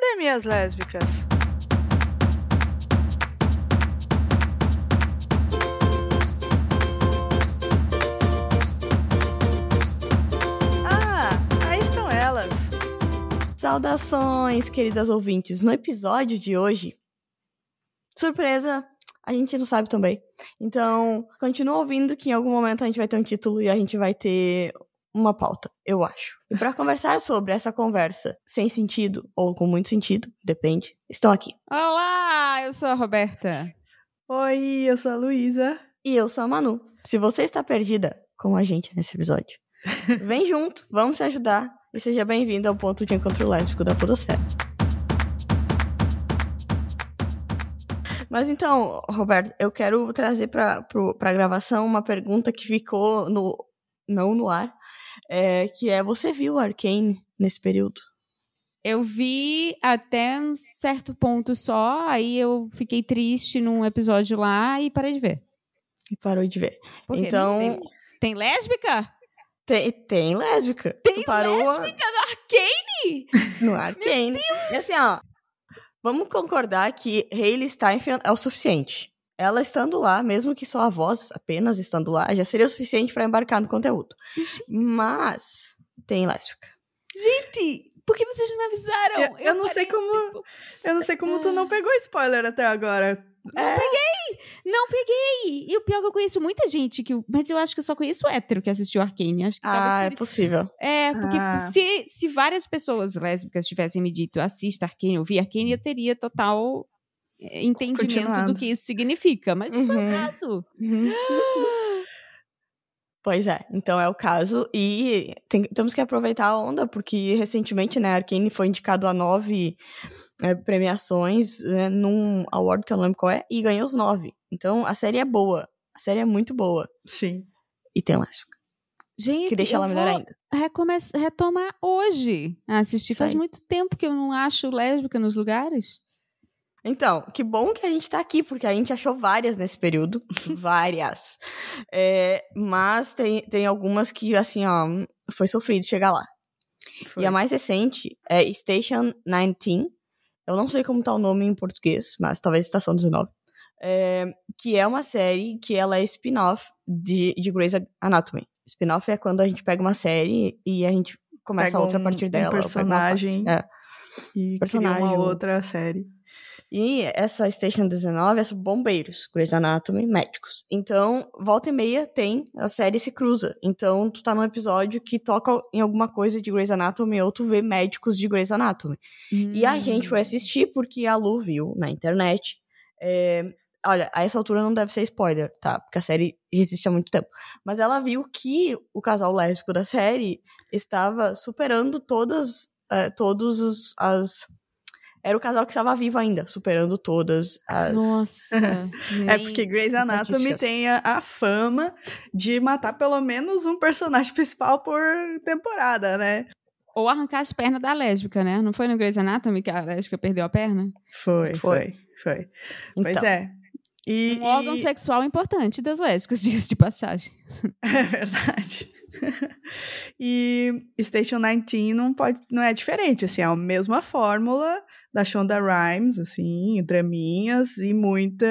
Cadê minhas lésbicas? Ah, aí estão elas. Saudações, queridas ouvintes. No episódio de hoje, surpresa, a gente não sabe também. Então, continua ouvindo que em algum momento a gente vai ter um título e a gente vai ter uma pauta, eu acho. E para conversar sobre essa conversa sem sentido ou com muito sentido, depende, estão aqui. Olá, eu sou a Roberta. Oi, eu sou a Luísa. E eu sou a Manu. Se você está perdida com a gente nesse episódio, vem junto, vamos se ajudar e seja bem-vindo ao ponto de encontro lésbico da Podosfera. Mas então, Roberto, eu quero trazer para a gravação uma pergunta que ficou no não no ar, é, que é você viu Arcane nesse período? Eu vi até um certo ponto só, aí eu fiquei triste num episódio lá e parei de ver. E parou de ver. Por quê? Então, Tem, tem lésbica? tem, tem lésbica. Tem lésbica no Arcane? no Arcane. E assim, ó, vamos concordar que Hayley Steinfeld é o suficiente. Ela estando lá, mesmo que só a voz apenas estando lá, já seria o suficiente para embarcar no conteúdo. Mas tem lésbica. Gente, por que vocês não me avisaram? Eu- eu não sei parei, como- tipo, Eu não sei como tu não pegou spoiler até agora. É, Não peguei! E o pior é que eu conheço muita gente, que, mas eu acho que eu só conheço hétero que assistiu Arcane. Acho que ah, é possível. É, porque Ah. se, se várias pessoas lésbicas tivessem me dito assista Arcane, ouvir Arcane, eu teria total entendimento Continuado. do que isso significa. Mas não foi o Uhum. caso. Pois é, então é o caso. E tem- temos que aproveitar a onda, porque recentemente, né, Arkane foi indicado a nove é, premiações né, num award que eu não lembro qual é, e ganhou os nove. Então a série é boa. A série é muito boa. Sim. E tem lésbica, Gente, que deixa eu ela melhor ainda. retomar hoje a assistir. Isso Faz muito tempo que eu não acho lésbica nos lugares. Então, que bom que a gente tá aqui, porque a gente achou várias nesse período. várias. É, mas tem, tem algumas que, assim, ó, foi sofrido chegar lá. Foi. E a mais recente é Station 19. Eu não sei como tá o nome em português, mas talvez Estação 19. É, que é uma série que ela é spin-off de, de Grey's Anatomy. Spin-off é quando a gente pega uma série e a gente começa Pega outra a um- partir dela. Um personagem É. e Personagem, cria uma outra série. E essa Station 19 é sobre bombeiros, Grey's Anatomy, médicos. Então, volta e meia tem, a série se cruza. Então, tu tá num episódio que toca em alguma coisa de Grey's Anatomy ou tu vê médicos de Grey's Anatomy. E a gente Hum. foi assistir porque a Lu viu na internet. é, olha, a essa altura não deve ser spoiler, tá? Porque a série já existe há muito tempo. Mas ela viu que o casal lésbico da série estava superando todas, é, todos os, as... Era o casal que estava vivo ainda, superando todas as... Nossa. É porque Grey's Anatomy tem a, a fama de matar pelo menos um personagem principal por temporada, né? Ou arrancar as pernas da lésbica, né? Não foi no Grey's Anatomy que a lésbica perdeu a perna? Foi, Foi. foi, foi. Então, Pois é. E, Um órgão e- sexual importante das lésbicas, diga-se de passagem. É verdade. e Station 19 não pode, não é diferente, assim, é a mesma fórmula da Shonda Rhimes, assim, draminhas e muita,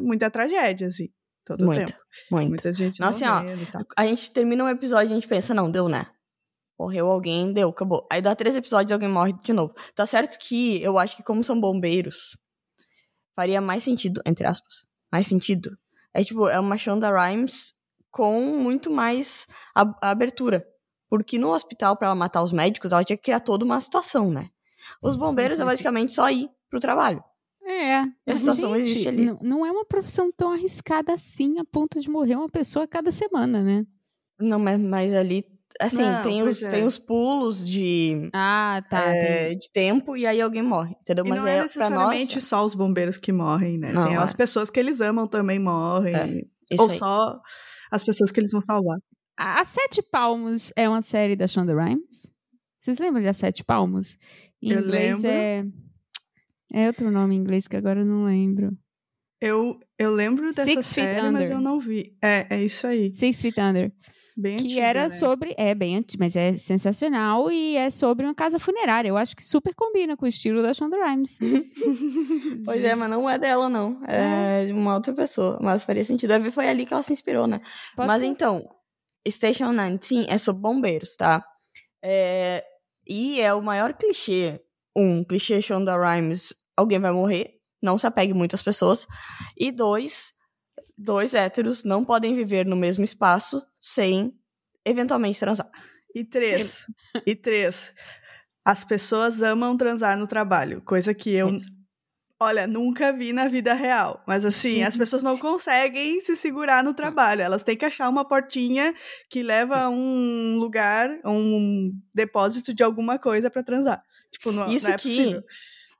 muita tragédia, assim, todo o Muita, tempo. muito. Muita gente Nossa, assim, ó. A gente termina um episódio e a gente pensa, não, deu, né? Morreu alguém, deu, acabou. Aí dá três episódios e alguém morre de novo. Tá certo que eu acho que como são bombeiros, faria mais sentido, entre aspas, mais sentido. É tipo, é uma Shonda Rhimes com muito mais a- a abertura. Porque no hospital, pra ela matar os médicos, ela tinha que criar toda uma situação, né? Os bombeiros é basicamente só ir pro trabalho. É. Mas, situação gente, existe ali. Não, é uma profissão tão arriscada assim, a ponto de morrer uma pessoa a cada semana, né? Não, mas, mas ali, assim, Não, tem, os, é. tem os pulos de, Ah, tá. é, de tempo e aí alguém morre, entendeu? E Mas não é, é pra necessariamente nós, só os bombeiros que morrem, né? Não, Tem é. as pessoas que eles amam também morrem. É, ou aí. só as pessoas que eles vão salvar. A, a Sete Palmos é uma série da Shonda Rhimes? Vocês lembram de A Sete Palmos? Em Eu inglês lembro. é. É outro nome em inglês que agora eu não lembro. Eu, eu lembro dessa Six Feet série, mas Under. eu não vi. É, é isso aí. Six Feet Under. Bem que antiga, era né? sobre. É bem antigo, mas é sensacional e é sobre uma casa funerária. Eu acho que super combina com o estilo da Shonda Rhimes. Pois é, mas não é dela, não. É de uma outra pessoa. Mas faria sentido. Deve- Foi ali que ela se inspirou, né? Pode mas ser. então, Station 19 é sobre bombeiros, tá? É, E é o maior clichê. Um, clichê Shonda Rhimes, alguém vai morrer. Não se apegue muito às pessoas. E dois, dois héteros não podem viver no mesmo espaço sem eventualmente transar. E três. e três. As pessoas amam transar no trabalho, coisa que eu, Isso. Olha, nunca vi na vida real. Mas assim, as pessoas não conseguem se segurar no trabalho. Elas têm que achar uma portinha que leva a um lugar, um depósito de alguma coisa pra transar. Tipo, não, Isso não é que possível.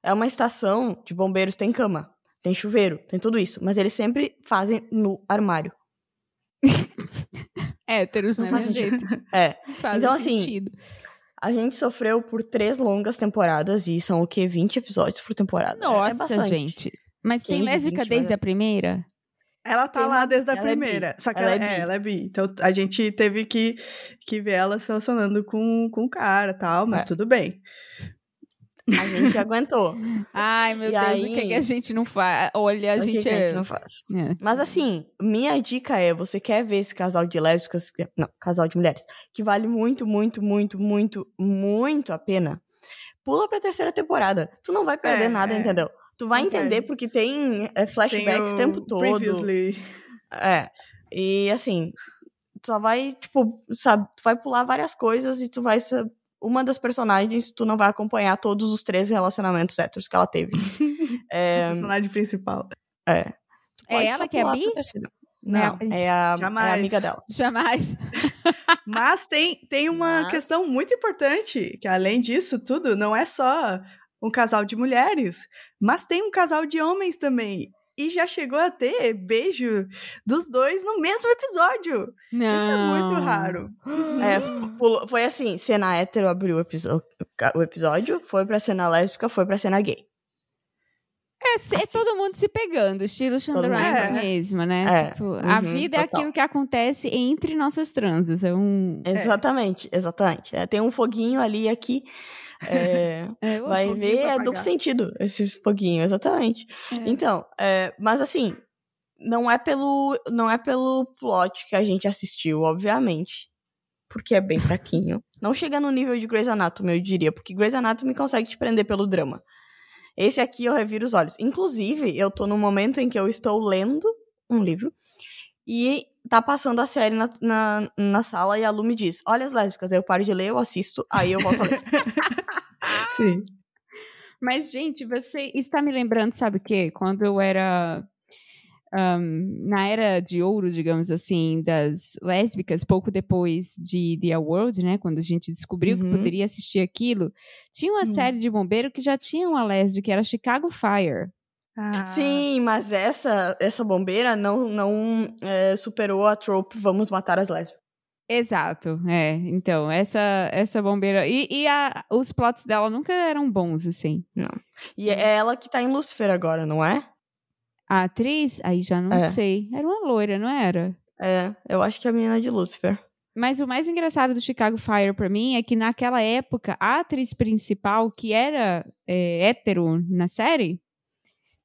é uma estação de bombeiros, tem cama, tem chuveiro, tem tudo isso. Mas eles sempre fazem no armário. Héteros, Não né? faz sentido. jeito. É. Faz Então, assim, sentido. A gente sofreu por três longas temporadas e são o quê? 20 episódios por temporada. É Nossa, bastante. gente. Mas tem 15, lésbica 20, desde a primeira? Ela tá Tem lá uma- desde a ela é primeira. Só que Ela ela, é é, ela é bi. Então a gente teve que, que ver ela se relacionando com, com o cara e tal, mas É. tudo bem. A gente aguentou. Ai, meu E Deus, o que, aí- que a gente não faz? Olha, a O que gente que a é... gente não faz. é. Mas assim, minha dica é: você quer ver esse casal de lésbicas, não, casal de mulheres, que vale muito, muito, muito, muito, muito a pena, pula pra terceira temporada. Tu não vai perder É, nada, é. entendeu? Tu vai entender porque tem é, Tem flashback o, tempo todo. Previously. É. E assim, tu só vai, tipo, sabe, tu vai pular várias coisas e tu vai ser uma das personagens, tu não vai acompanhar todos os três relacionamentos héteros que ela teve. O É, personagem principal. é. É ela que é bi? Não, Não, é a, é a Jamais. amiga dela. Jamais. Mas tem, tem uma Mas- questão muito importante, que além disso tudo, não é só um casal de mulheres, mas tem um casal de homens também. E já chegou a ter beijo dos dois no mesmo episódio. Não. Isso é muito raro. É, foi assim, cena hétero abriu o, episódio, foi pra cena lésbica, foi pra cena gay. É, se- é todo mundo se pegando, estilo Shonda Rhimes pegando. mesmo, né? É, Tipo, a uhum, vida é total. aquilo que acontece entre nossas transas. É um. Exatamente, exatamente. É, tem um foguinho ali aqui. É, É, vai ver, é duplo sentido esse foguinho, exatamente. é. Então, é, mas assim, não é pelo não é pelo plot que a gente assistiu, obviamente. Porque é bem fraquinho. não chega no nível de Grey's Anatomy, eu diria, porque Grey's Anatomy consegue te prender pelo drama. Esse aqui eu reviro os olhos. Inclusive, eu tô num momento em que eu estou lendo um livro e tá passando a série na, na, na sala e a Lu me diz: Olha as lésbicas. Aí eu paro de ler, eu assisto, aí eu volto a ler. Sim. Mas, gente, você está me lembrando, sabe o quê? Quando eu era. ahn, na era de ouro, digamos assim, das lésbicas, pouco depois de The World, né? Quando a gente descobriu que Uhum. poderia assistir aquilo, tinha uma Hum. série de bombeiro que já tinha uma lésbica, era Chicago Fire. Ah, Sim, mas essa essa bombeira não, não é, superou a trope Vamos matar as lésbicas. Exato, é. Então, essa, essa bombeira. E, e a- os plots dela nunca eram bons, assim. E é ela que tá em Lucifer agora, não é? A atriz, aí já não É. sei. Era uma loira, não era? É, eu acho que é a menina de Lucifer. Mas o mais engraçado do Chicago Fire pra mim é que naquela época a atriz principal, que era é, hétero na série,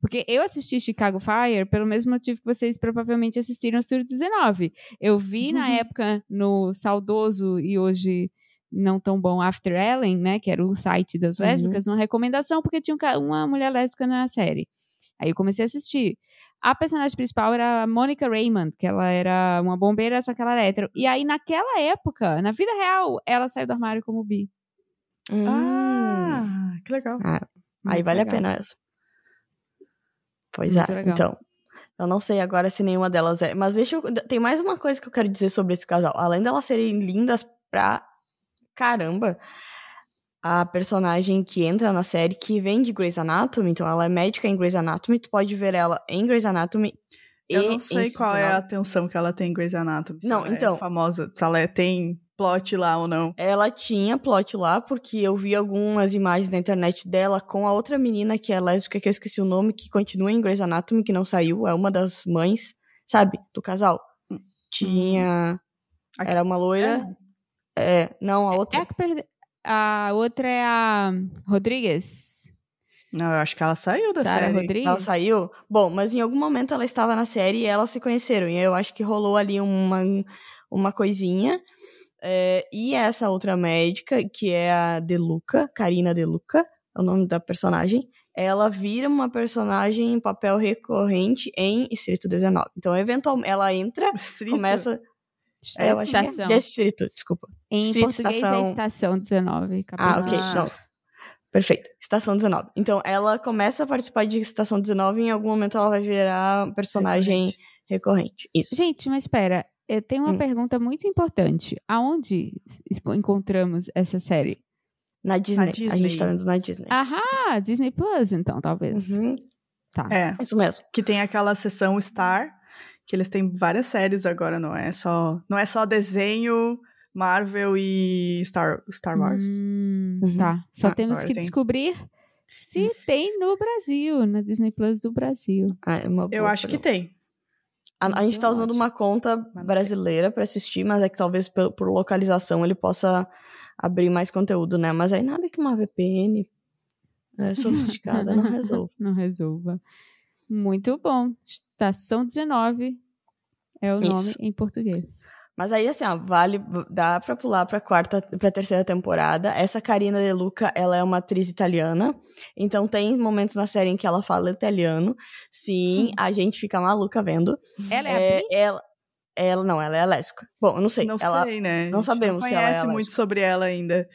porque eu assisti Chicago Fire pelo mesmo motivo que vocês provavelmente assistiram Estúdio 19. Eu vi na Uhum. época no saudoso e hoje não tão bom After Ellen, né, que era o site das Uhum. lésbicas, uma recomendação porque tinha um uma mulher lésbica na série. Aí eu comecei a assistir. A personagem principal era a Monica Raymond, que ela era uma bombeira, só que ela era hétero. E aí, naquela época, na vida real, ela saiu do armário como bi. Hum, Ah, que legal. aí Muito vale legal. a pena essa. Pois Muito é, legal. então. Eu não sei agora se nenhuma delas é. Mas deixa eu. Tem mais uma coisa que eu quero dizer sobre esse casal. Além delas serem lindas pra caramba, a personagem que entra na série, que vem de Grey's Anatomy, então ela é médica em Grey's Anatomy, tu pode ver ela em Grey's Anatomy. Eu não sei qual é a atenção que ela tem em Grey's Anatomy. Não, ela é então. famosa, se ela é- tem plot lá ou não. Ela tinha plot lá, porque eu vi algumas imagens na internet dela com a outra menina que é lésbica, que eu esqueci o nome, que continua em Grey's Anatomy, que não saiu, é uma das mães, sabe, do casal. Tinha. Aqui- Era uma loira. É, não, a É outra. a que perde... A outra é a Rodrigues. Não, eu acho que ela saiu da Sarah série. Rodrigues. Ela saiu? Bom, mas em algum momento ela estava na série e elas se conheceram. E eu acho que rolou ali uma, uma coisinha. É, e essa outra médica, que é a Deluca, Karina Deluca, é o nome da personagem, ela vira uma personagem em papel recorrente em Distrito 19. Então, eventualmente, ela entra, Distrito. começa. É, eu é Estação. Distrito, desculpa. Em Distrito, português estação- é Estação 19. Ah, ok. Ah. Não. Perfeito. Estação 19. Então, ela começa a participar de Estação 19 e em algum momento ela vai virar personagem recorrente. Isso. Gente, mas espera. Eu tenho uma Hum. pergunta muito importante. Aonde encontramos essa série? na, Disney. A Disney. gente tá vendo na Disney. Ahá, Disney Plus, então, talvez. Uhum. Tá. É, Isso mesmo. que tem aquela sessão Star, que eles têm várias séries agora, não é só, não é só desenho, Marvel e Star, Star Wars. Hum, Uhum. Tá. Só Ah, temos que tem. descobrir se tem no Brasil, na Disney Plus do Brasil. Ah, é uma Eu acho que tem. A, a gente tá Então, usando uma conta brasileira pra assistir, mas é que talvez por, por localização ele possa abrir mais conteúdo, né? Mas aí nada que uma VPN é, sofisticada não resolve. Não resolva. Muito bom. Estação 19 é o Isso. nome em português. Mas aí, assim, ó, vale, dá pra pular pra quarta, pra terceira temporada. Essa Karina De Luca, ela é uma atriz italiana. Então tem momentos na série em que ela fala italiano. Sim, a gente fica maluca vendo. Ela é, a Bi? ela, ela, não, ela é lésbica. Bom, eu não sei. Não ela, sei, né? não sabemos não se ela é conhece muito sobre ela ainda.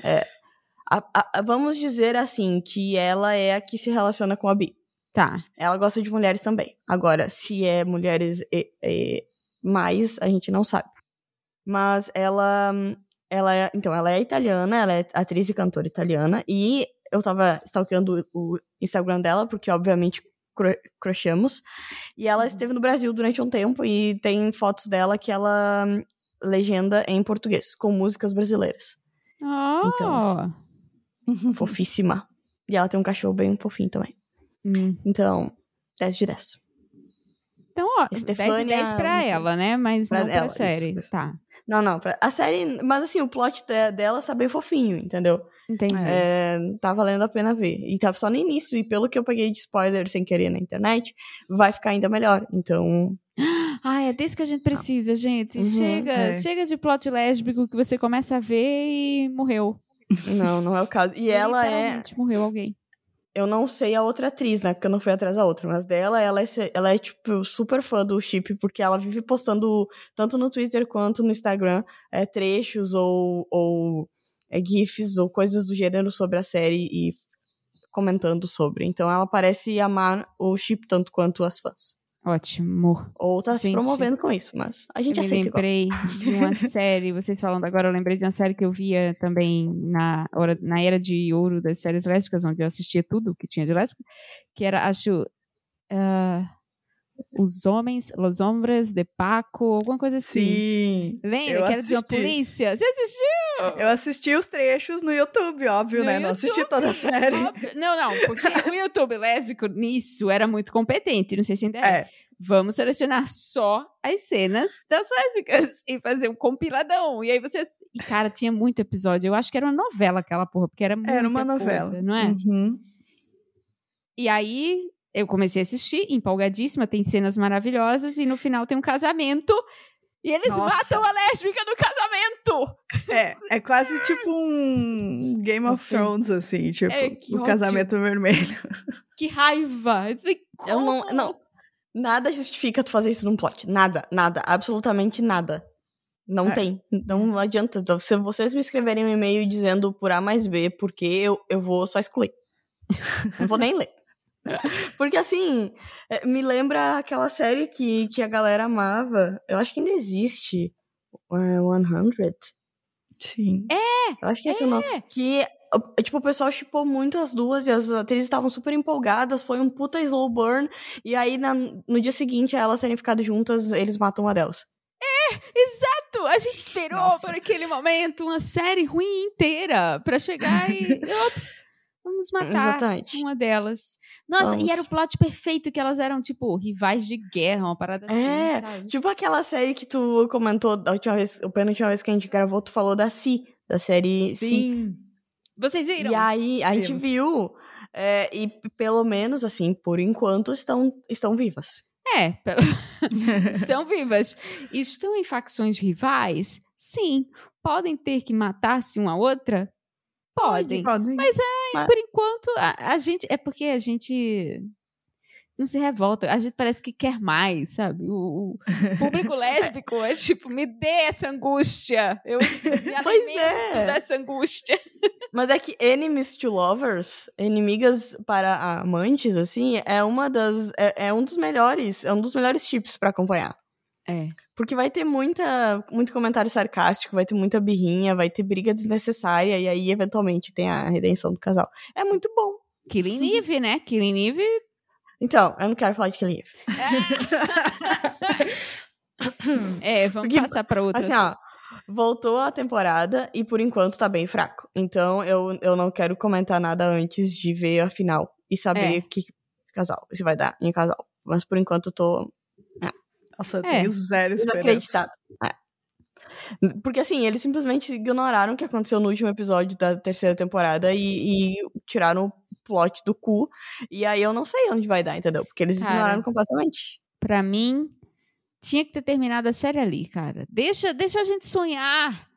a- a- vamos dizer assim, que ela é a que se relaciona com a Bi. Tá. Ela gosta de mulheres também. Agora, se é mulheres e- e mais, a gente não sabe. Mas ela, ela é, então, ela é italiana, ela é atriz e cantora italiana, e eu tava stalkeando o Instagram dela, porque obviamente crushamos, e ela esteve no Brasil durante um tempo, e tem fotos dela que ela hum, legenda em português, com músicas brasileiras. Oh. Então, Fofíssima. E ela tem um cachorro bem fofinho também. Hum. Então, 10 de 10. Então, ó, 10 de Estefânia- 10 pra ela, né? Mas Pra não pra ela, série. isso. Tá. Não, não, a série. Mas assim, o plot de- dela está bem fofinho, entendeu? Entendi. É, tá valendo a pena ver. E tava só no início, e pelo que eu peguei de spoiler sem querer na internet, vai ficar ainda melhor. Então. Ah, é desse que a gente precisa, gente. Uhum, chega, é. chega de plot lésbico que você começa a ver e morreu. Não, não é o caso. E ela é. Morreu alguém. Eu não sei a outra atriz, né? Porque eu não fui atrás da outra. Mas dela, ela é, ela é tipo, super fã do chip, porque ela vive postando, tanto no Twitter quanto no Instagram, é, trechos ou, ou é, GIFs ou coisas do gênero sobre a série e comentando sobre. Então ela parece amar o chip tanto quanto as fãs. Ótimo. Ou tá se Gente, promovendo com isso, mas a gente eu aceita igual. lembrei de uma série, vocês falando agora, eu lembrei de uma série que eu via também na, hora, na era de ouro das séries lésbicas, onde eu assistia tudo que tinha de lésbica, que era, acho, ah, Os Homens, Los Hombres de Paco, alguma coisa assim. Sim. Lembra? Que era de uma polícia? Você assistiu? Eu assisti os trechos no YouTube, óbvio, No né? Não assisti toda a série. Óbvio. Não, não, porque o YouTube lésbico nisso era muito competente, não sei se ainda é. É, Vamos selecionar só as cenas das lésbicas e fazer um compiladão. E aí você. E, cara, tinha muito episódio. Eu acho que era uma novela aquela porra, porque era muita era uma novela. coisa, não é? Uhum. E aí eu comecei a assistir, empolgadíssima, tem cenas maravilhosas, e no final tem um casamento. E eles Nossa. matam a lésbica no casamento! É, é quase tipo um Game of Enfim. Thrones, assim, tipo, É, que o ódio. casamento vermelho. Que raiva! Eu não, como? não. Nada justifica tu fazer isso num plot. Nada, nada, absolutamente nada. Não É. tem. Não adianta. Se vocês me escreverem um e-mail dizendo por A mais B, porque eu, eu vou só excluir. não vou nem ler. Porque assim, é, me lembra aquela série que, que a galera amava. Eu acho que ainda existe. É, 100. Sim. Eu acho que esse é o nome. Que, uh, tipo, o pessoal chipou muito as duas e as atrizes estavam super empolgadas. Foi um puta slow burn. E aí, na- no dia seguinte, a elas terem ficado juntas, eles matam uma delas. Exato! A gente esperou Nossa. por aquele momento uma série ruim inteira pra chegar e. Ops! Vamos matar Exatamente. uma delas. Nossa, Vamos. e era o plot perfeito que elas eram, tipo, rivais de guerra, uma parada assim, É, sabe? Tipo aquela série que tu comentou da última vez, a penúltima vez que a gente gravou, tu falou da Si, da série Si. Sim. Vocês viram? E aí, a gente Vimos. viu, é, e pelo menos, assim, por enquanto, estão, estão vivas. É, pelo- estão vivas. Estão em facções rivais? Sim. Podem ter que matar-se uma a outra? Podem. Podem. Mas Mas- por enquanto, a, a gente. É porque a gente não se revolta. A gente parece que quer mais, sabe? O, o público lésbico é tipo, me dê essa angústia. Eu me alimento é. dessa angústia. Mas é que enemies to lovers, inimigas para amantes, assim, é uma das. É, é um dos melhores, é um dos melhores tipos pra acompanhar. É. Porque vai ter muita, muito comentário sarcástico, vai ter muita birrinha, vai ter briga desnecessária, e aí, eventualmente, tem a redenção do casal. É muito bom. Killing Eve, né? Killing Eve. Então, eu não quero falar de Killing Eve. É, vamos Porque, passar pra outra. Assim, ó, voltou a temporada e por enquanto tá bem fraco. Então eu, eu não quero comentar nada antes de ver a final e saber É. o que esse casal, se vai dar em casal. Mas por enquanto eu tô Nossa, eu É. tenho zero esperança. É. Porque assim, eles simplesmente ignoraram o que aconteceu no último episódio da terceira temporada e, e tiraram o plot do cu. E aí eu não sei onde vai dar, entendeu? Porque eles Cara, ignoraram completamente. Pra mim, tinha que ter terminado a série ali, cara. Deixa, deixa a gente sonhar.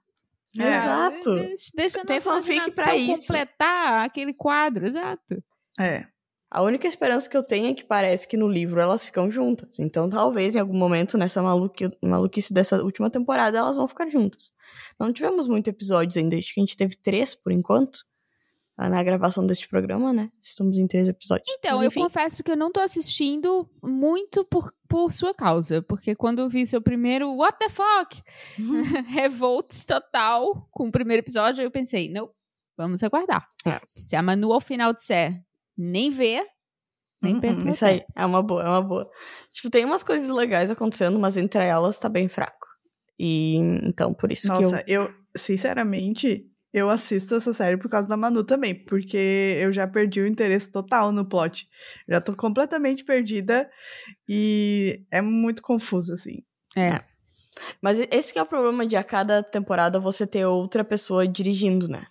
É. Exato. Deixa, deixa a Tem nossa fanfic imaginação pra isso. completar aquele quadro, exato. É. A única esperança que eu tenho é que parece que no livro elas ficam juntas. Então, talvez em algum momento, nessa maluqui maluquice dessa última temporada, elas vão ficar juntas. Não tivemos muitos episódios ainda, acho que a gente teve três por enquanto. ah, Na gravação deste programa, né? Estamos em três episódios. Então, Mas, eu confesso que eu não tô assistindo muito por, por sua causa. Porque quando eu vi seu primeiro What the fuck? Revolts total com o primeiro episódio, eu pensei, não, vamos aguardar. É. Se a Manu ao final disser nem vê, nem Uhum, perco meu Isso aí, é uma boa, é uma boa. Tipo, tem umas coisas legais acontecendo, mas entre elas tá bem fraco. E então, por isso que eu. Nossa, eu... sinceramente, eu assisto essa série por causa da Manu também, porque eu já perdi o interesse total no plot. Já tô completamente perdida e é muito confuso, assim. É. Mas esse que é o problema de a cada temporada você ter outra pessoa dirigindo, né?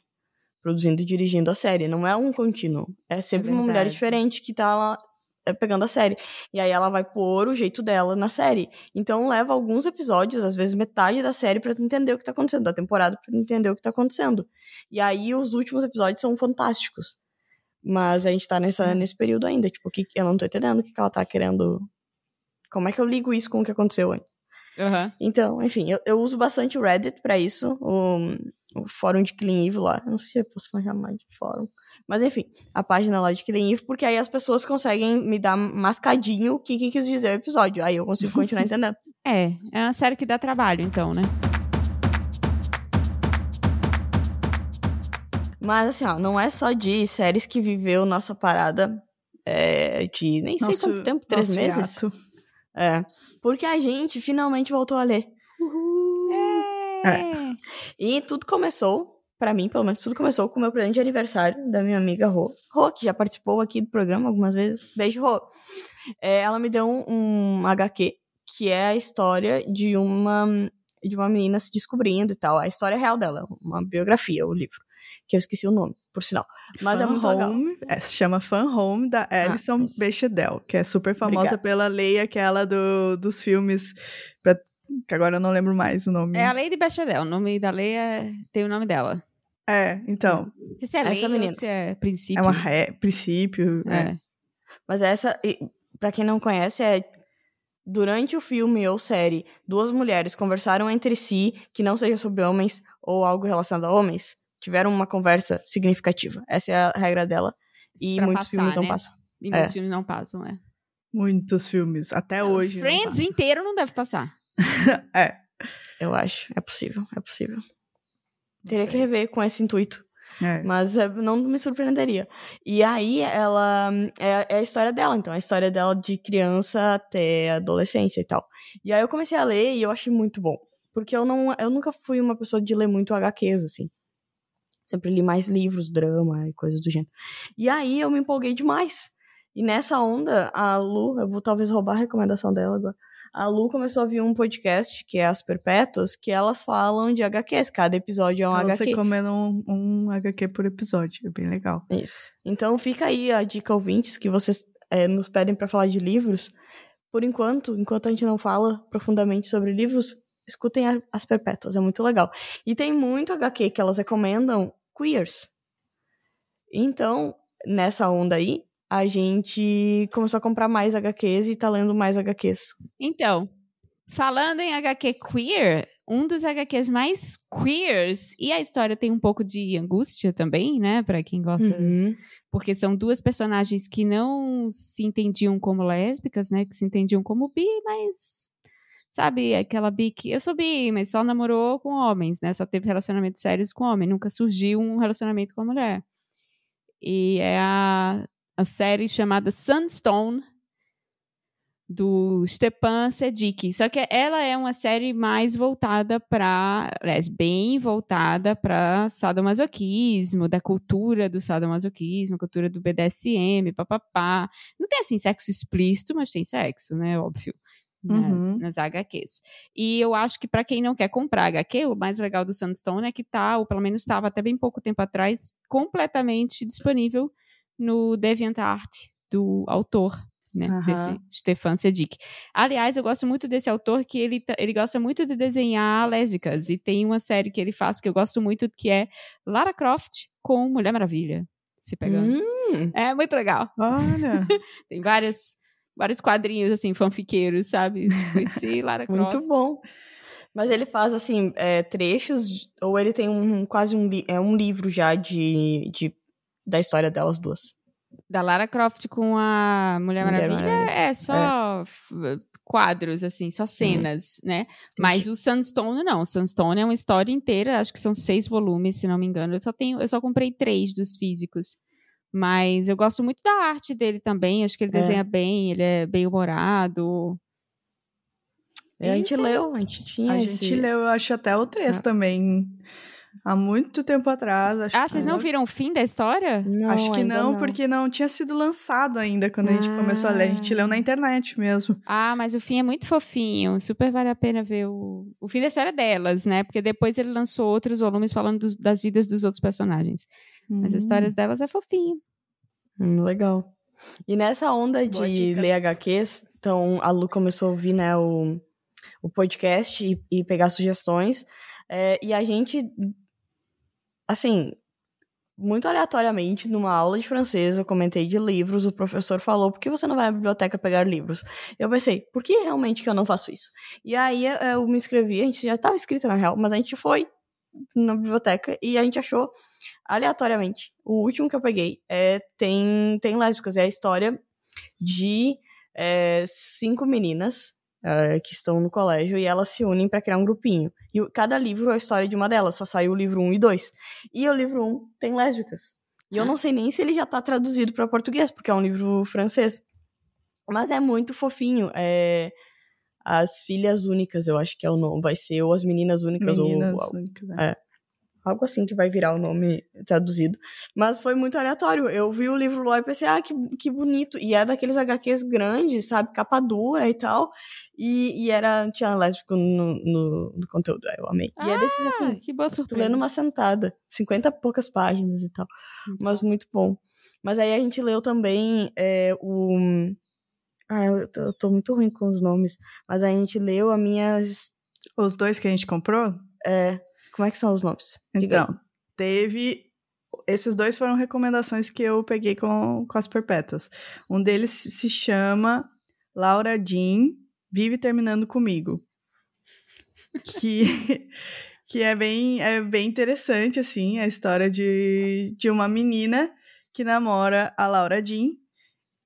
Produzindo e dirigindo a série. Não é um contínuo. É sempre uma mulher diferente que tá lá é, pegando a série. E aí ela vai pôr o jeito dela na série. Então leva alguns episódios, às vezes metade da série, pra tu entender o que tá acontecendo, da temporada, pra tu entender o que tá acontecendo. E aí os últimos episódios são fantásticos. Mas a gente tá nessa, nesse período ainda. Tipo, que, eu não tô entendendo o que, que ela tá querendo. Como é que eu ligo isso com o que aconteceu antes? Aham. Então, enfim, eu, eu uso bastante o Reddit pra isso, o, o fórum de Killing Eve lá. Eu não sei se eu posso chamar de fórum. Mas enfim, a página lá de Killing Eve, porque aí as pessoas conseguem me dar mascadinho o que, que quis dizer o episódio. Aí eu consigo continuar entendendo. É, é uma série que dá trabalho, então, né? Mas assim, ó, não é só de séries que viveu nossa parada é, de nem sei Nosso- quanto tempo, três meses. É. Porque a gente finalmente voltou a ler. Uhul! É. E tudo começou, pra mim, pelo menos, tudo começou com o meu presente de aniversário da minha amiga Rô. Rô, que já participou aqui do programa algumas vezes. Beijo, Rô. É, ela me deu um, um HQ, que é a história de uma, de uma menina se descobrindo e tal. A história real dela, uma biografia, o livro. Que eu esqueci o nome, por sinal. Mas é Fan muito legal. Home, é, se chama Fan Home, da Alison isso. Bechdel, que é super famosa Obrigada. pela lei aquela do, dos filmes, pra- que agora eu não lembro mais o nome. É a Lady Bechdel. O nome da lei é... tem o nome dela. É, então, se é Essa lei ou menina. se é princípio. é uma ré, princípio. É. É. Mas essa, pra quem não conhece, é durante o filme ou série, duas mulheres conversaram entre si, que não seja sobre homens ou algo relacionado a homens, tiveram uma conversa significativa. Essa é a regra dela. E Pra muitos passar, filmes não né? passam. E muitos É. filmes não passam, é. Muitos filmes, até hoje. Friends inteiro não deve passar. É, Eu acho. É possível, é possível. Teria que sei. rever com esse intuito. é. Mas é, não me surpreenderia. E aí, ela. É, é a história dela, então. É a história dela de criança até adolescência e tal. E aí eu comecei a ler e eu achei muito bom. Porque eu, não, eu nunca fui uma pessoa de ler muito HQs, assim. Sempre li mais livros, drama e coisas do gênero. E aí eu me empolguei demais. E nessa onda, a Lu, eu vou talvez roubar a recomendação dela agora. A Lu começou a ouvir um podcast, que é As Perpétuas, que elas falam de HQs. Cada episódio é um Elas HQ. recomendam um, um HQ por episódio. É bem legal. Isso. Então fica aí a dica ouvintes que vocês é, nos pedem para falar de livros. Por enquanto, enquanto a gente não fala profundamente sobre livros, escutem a- As Perpétuas, é muito legal. E tem muito HQ que elas recomendam queers. Então, nessa onda aí, a gente começou a comprar mais HQs e tá lendo mais HQs. Então, falando em HQ queer, um dos HQs mais queers, e a história tem um pouco de angústia também, né, Pra quem gosta, Uhum. porque são duas personagens que não se entendiam como lésbicas, né, que se entendiam como bi, mas sabe, aquela bi que eu sou bi, mas só namorou com homens, né, só teve relacionamentos sérios com homem, nunca surgiu um relacionamento com a mulher. E é a, a série chamada Sunstone, do Stepan Sedik. Só que ela é uma série mais voltada para, aliás, bem voltada para sadomasoquismo, da cultura do sadomasoquismo, cultura do BDSM, papapá. Não tem assim sexo explícito, mas tem sexo, né, óbvio. Nas, Uhum. nas HQs. E eu acho que para quem não quer comprar HQ, o mais legal do Sandstone é que tá, ou pelo menos estava até bem pouco tempo atrás, completamente disponível no DeviantArt do autor, né? Aham. Desse Stefan Sedik. Aliás, eu gosto muito desse autor que ele, ele gosta muito de desenhar lésbicas. E tem uma série que ele faz que eu gosto muito, que é Lara Croft com Mulher Maravilha. Se pegando. Hum, É muito legal. Olha, Tem vários, vários quadrinhos, assim, fanfiqueiros, sabe? Tipo, esse Lara Croft. muito bom. Mas ele faz, assim, é, trechos, ou ele tem um quase um, é, um livro já de, de, da história delas duas. Da Lara Croft com a Mulher, Mulher Maravilha, Maravilha. é só f- quadros, assim, só cenas, né? Mas o Sunstone não. O Sunstone é uma história inteira, acho que são seis volumes, se não me engano. Eu só tenho, eu só comprei três dos físicos. Mas eu gosto muito da arte dele também. Acho que ele É. desenha bem, ele é bem humorado. E a gente leu, a gente tinha a esse... gente leu, eu acho, até o 3 Ah. também. Há muito tempo atrás. Acho ah, que vocês não viram o fim da história? Não, acho que ainda não, porque não tinha sido lançado ainda quando a gente começou a ler. A gente leu na internet mesmo. Ah, mas o fim é muito fofinho. Super vale a pena ver o, o fim da história delas, né? Porque depois ele lançou outros volumes falando dos- das vidas dos outros personagens. Mas as histórias delas é fofinho. Hum, legal. E nessa onda Boa de dica. ler HQs, então a Lu começou a ouvir né, o, o podcast e, e pegar sugestões. É, e a gente, assim, muito aleatoriamente, numa aula de francês, eu comentei de livros, o professor falou, por que você não vai à biblioteca pegar livros? Eu pensei, por que realmente que eu não faço isso? E aí eu, me inscrevi, a gente já estava inscrita na real, mas a gente foi na biblioteca e a gente achou aleatoriamente. O último que eu peguei é tem, tem lésbicas, é a história de é, cinco meninas é, que estão no colégio e elas se unem para criar um grupinho. E o- cada livro é a história de uma delas, só saiu o livro 1 e 2. E o livro 1 tem lésbicas. E eu não sei nem se ele já tá traduzido para português, porque é um livro francês. Mas é muito fofinho. É As Filhas Únicas, eu acho que é o nome. Vai ser ou As Meninas Únicas Meninas, ou únicas, né? Algo assim que vai virar o nome traduzido. Mas foi muito aleatório. Eu vi o livro lá e pensei, ah, que, que bonito. E é daqueles HQs grandes, sabe? Capa dura e tal. E, e era, tinha lésbico no, no, no conteúdo. Aí Eu amei. e é desses Ah, assim, que boa tu surpresa. lê numa sentada. 50 e poucas páginas e tal. Muito Mas muito bom. Mas aí a gente leu também é, o. Ah, eu tô, eu tô muito ruim com os nomes. Mas a gente leu a minhas. Os dois que a gente comprou, É, como é que são os nomes? Diga. Então, teve. Esses dois foram recomendações que eu peguei com, com as perpétuas. Um deles se chama Laura Jean Vive Terminando Comigo. Que, que é, bem, é bem interessante, assim, a história de, de uma menina que namora a Laura Jean.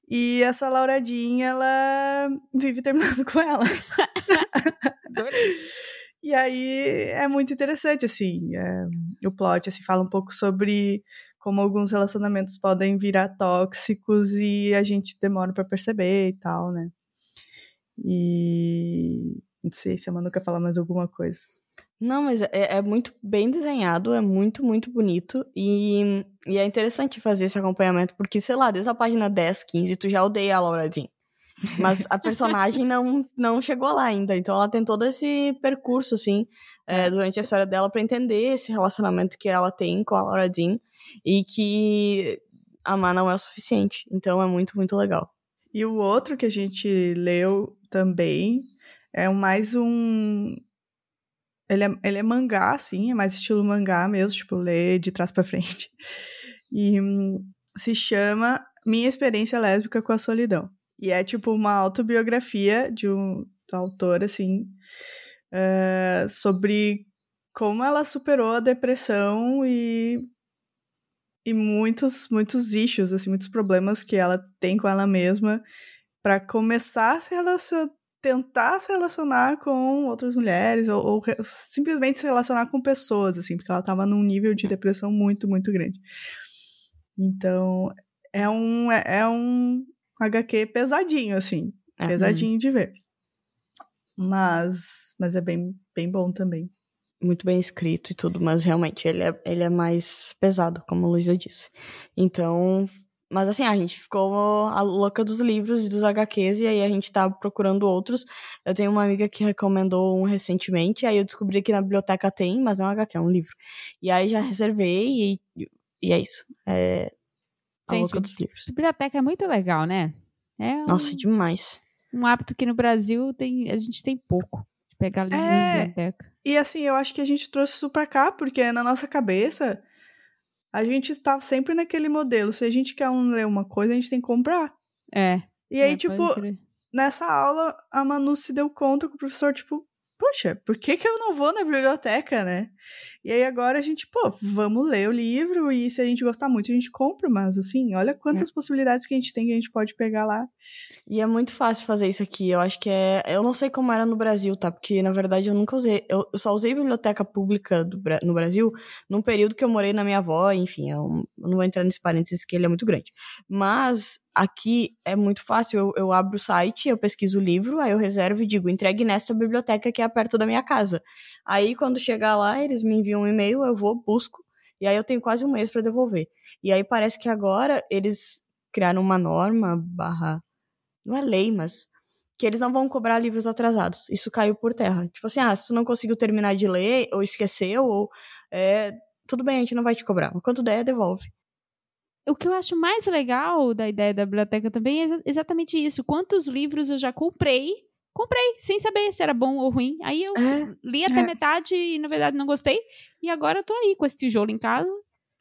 E essa Laura Jean, ela vive terminando com ela. E aí é muito interessante, assim, é, o plot assim, fala um pouco sobre como alguns relacionamentos podem virar tóxicos e a gente demora pra perceber e tal, né? E não sei se a Manu quer falar mais alguma coisa. Não, mas é, é muito bem desenhado, é muito, muito bonito. E, e é interessante fazer esse acompanhamento, porque, sei lá, desde a página 10, 15, tu já odeia a Laura Jean. Mas a personagem não, não chegou lá ainda. Então ela tem todo esse percurso, assim, é, durante a história dela para entender esse relacionamento que ela tem com a Laura Jean e que amar não é o suficiente. Então é muito, muito legal. E o outro que a gente leu também é mais um. Ele é, ele é mangá, assim, é mais estilo mangá mesmo, tipo, ler de trás para frente. E hum, se chama Minha Experiência Lésbica com a Solidão. E é tipo uma autobiografia de um autor, assim, uh, sobre como ela superou a depressão e, e muitos, muitos issues, assim, muitos problemas que ela tem com ela mesma para começar a se relacionar, tentar se relacionar com outras mulheres ou, ou simplesmente se relacionar com pessoas, assim, porque ela estava num nível de depressão muito, muito grande. Então, é um, é, é um HQ pesadinho, assim. É, pesadinho de ver. Mas, mas é bem, bem bom também. Muito bem escrito e tudo, mas realmente ele é, ele é mais pesado, como a Luísa disse. Então, mas assim, a gente ficou a louca dos livros e dos HQs, e aí a gente tá procurando outros. Eu tenho uma amiga que recomendou um recentemente, aí eu descobri que na biblioteca tem, mas não é um HQ, é um livro. E aí já reservei, e, e é isso. É, a Gente, dos livros. Biblioteca é muito legal, né? É um, Nossa, demais. Um hábito que no Brasil tem, a gente tem pouco. De pegar livro é, na biblioteca. E assim, eu acho que a gente trouxe isso pra cá, porque na nossa cabeça a gente tá sempre naquele modelo. Se a gente quer um, ler uma coisa, a gente tem que comprar. É. E aí, é, tipo, nessa aula, a Manu se deu conta que o professor, tipo, poxa, por que, que eu não vou na biblioteca, né? E aí agora a gente, pô, vamos ler o livro e se a gente gostar muito, a gente compra, mas assim, olha quantas é. possibilidades que a gente tem que a gente pode pegar lá. E é muito fácil fazer isso aqui. Eu acho que é. Eu não sei como era no Brasil, tá? Porque na verdade eu nunca usei. Eu só usei biblioteca pública do, no Brasil num período que eu morei na minha avó, enfim, eu não vou entrar nesse parênteses que ele é muito grande. Mas aqui é muito fácil. Eu, eu abro o site, eu pesquiso o livro, aí eu reservo e digo, entregue nessa biblioteca que é perto da minha casa. Aí quando chegar lá, eles me enviam um e-mail, eu vou, busco, e aí eu tenho quase um mês para devolver. E aí parece que agora eles criaram uma norma barra. Não é lei, mas. Que eles não vão cobrar livros atrasados. Isso caiu por terra. Tipo assim, ah, se tu não conseguiu terminar de ler, ou esqueceu, ou. É, tudo bem, a gente não vai te cobrar. Mas quando der, devolve. O que eu acho mais legal da ideia da biblioteca também é exatamente isso. Quantos livros eu já comprei comprei, sem saber se era bom ou ruim. Aí eu é, li até é. metade e, na verdade, não gostei. E agora eu tô aí com esse tijolo em casa.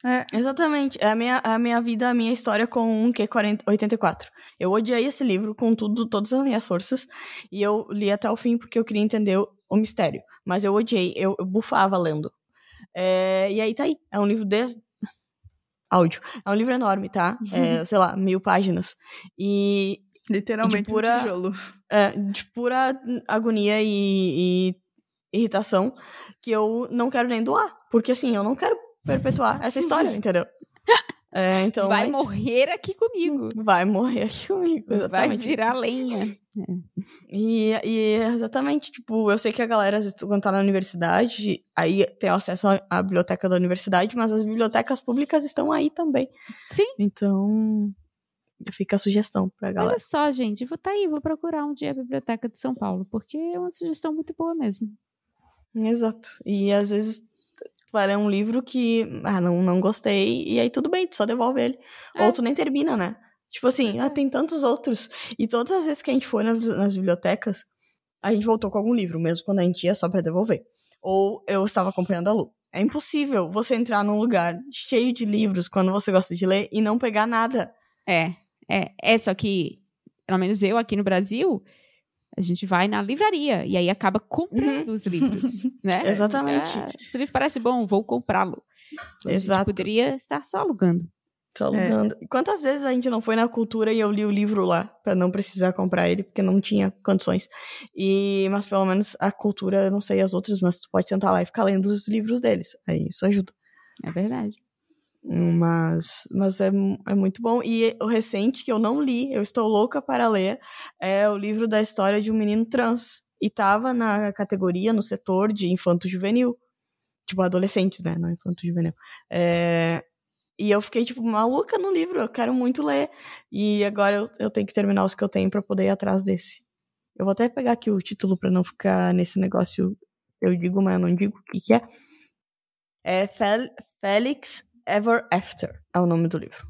É, exatamente. É a minha, a minha vida, a minha história com um Q84. Eu odiei esse livro com tudo, todas as minhas forças. E eu li até o fim porque eu queria entender o, o mistério. Mas eu odiei, eu, eu bufava lendo. É, e aí tá aí. É um livro desde. Áudio. É um livro enorme, tá? É, sei lá, mil páginas. E Literalmente pura, um tijolo. É, de pura agonia e, e, irritação que eu não quero nem doar. Porque assim, eu não quero perpetuar essa história, entendeu? É, então, vai mas... morrer aqui comigo. Vai morrer aqui comigo, exatamente. Vai virar lenha. É. E, e exatamente, tipo, eu sei que a galera, quando tá na universidade, aí tem acesso à biblioteca da universidade, mas as bibliotecas públicas estão aí também. Sim. Então, Fica a sugestão pra galera. Olha só, gente, vou tá aí, vou procurar um dia a Biblioteca de São Paulo, porque é uma sugestão muito boa mesmo. Exato. E às vezes vai ler um livro que, ah, não, não gostei, e aí tudo bem, tu só devolve ele. É. Ou tu nem termina, né? Tipo assim, ah, tem tantos outros. E todas as vezes que a gente foi nas, nas bibliotecas, a gente voltou com algum livro, mesmo quando a gente ia só pra devolver. Ou eu estava acompanhando a Lu. É impossível você entrar num lugar cheio de livros quando você gosta de ler e não pegar nada. É, é, é só que, pelo menos eu aqui no Brasil, a gente vai na livraria e aí acaba comprando uhum. os livros, né? Exatamente. Ah, esse livro parece bom, vou comprá-lo. Exato. A gente poderia estar só alugando. Só alugando. É. Quantas vezes a gente não foi na cultura e eu li o livro lá para não precisar comprar ele porque não tinha condições. E mas pelo menos a cultura, não sei as outras, mas tu pode sentar lá e ficar lendo os livros deles. Aí isso ajuda. É verdade. Mas, mas é, é muito bom. E o recente que eu não li, eu estou louca para ler, é o livro da história de um menino trans. e tava na categoria, no setor de infanto-juvenil. Tipo, adolescentes, né? Não infanto-juvenil. É, e eu fiquei, tipo, maluca no livro, eu quero muito ler. E agora eu, eu tenho que terminar os que eu tenho para poder ir atrás desse. Eu vou até pegar aqui o título para não ficar nesse negócio. Eu digo, mas eu não digo o que, que é. É Fel Felix Ever After, é o nome do livro.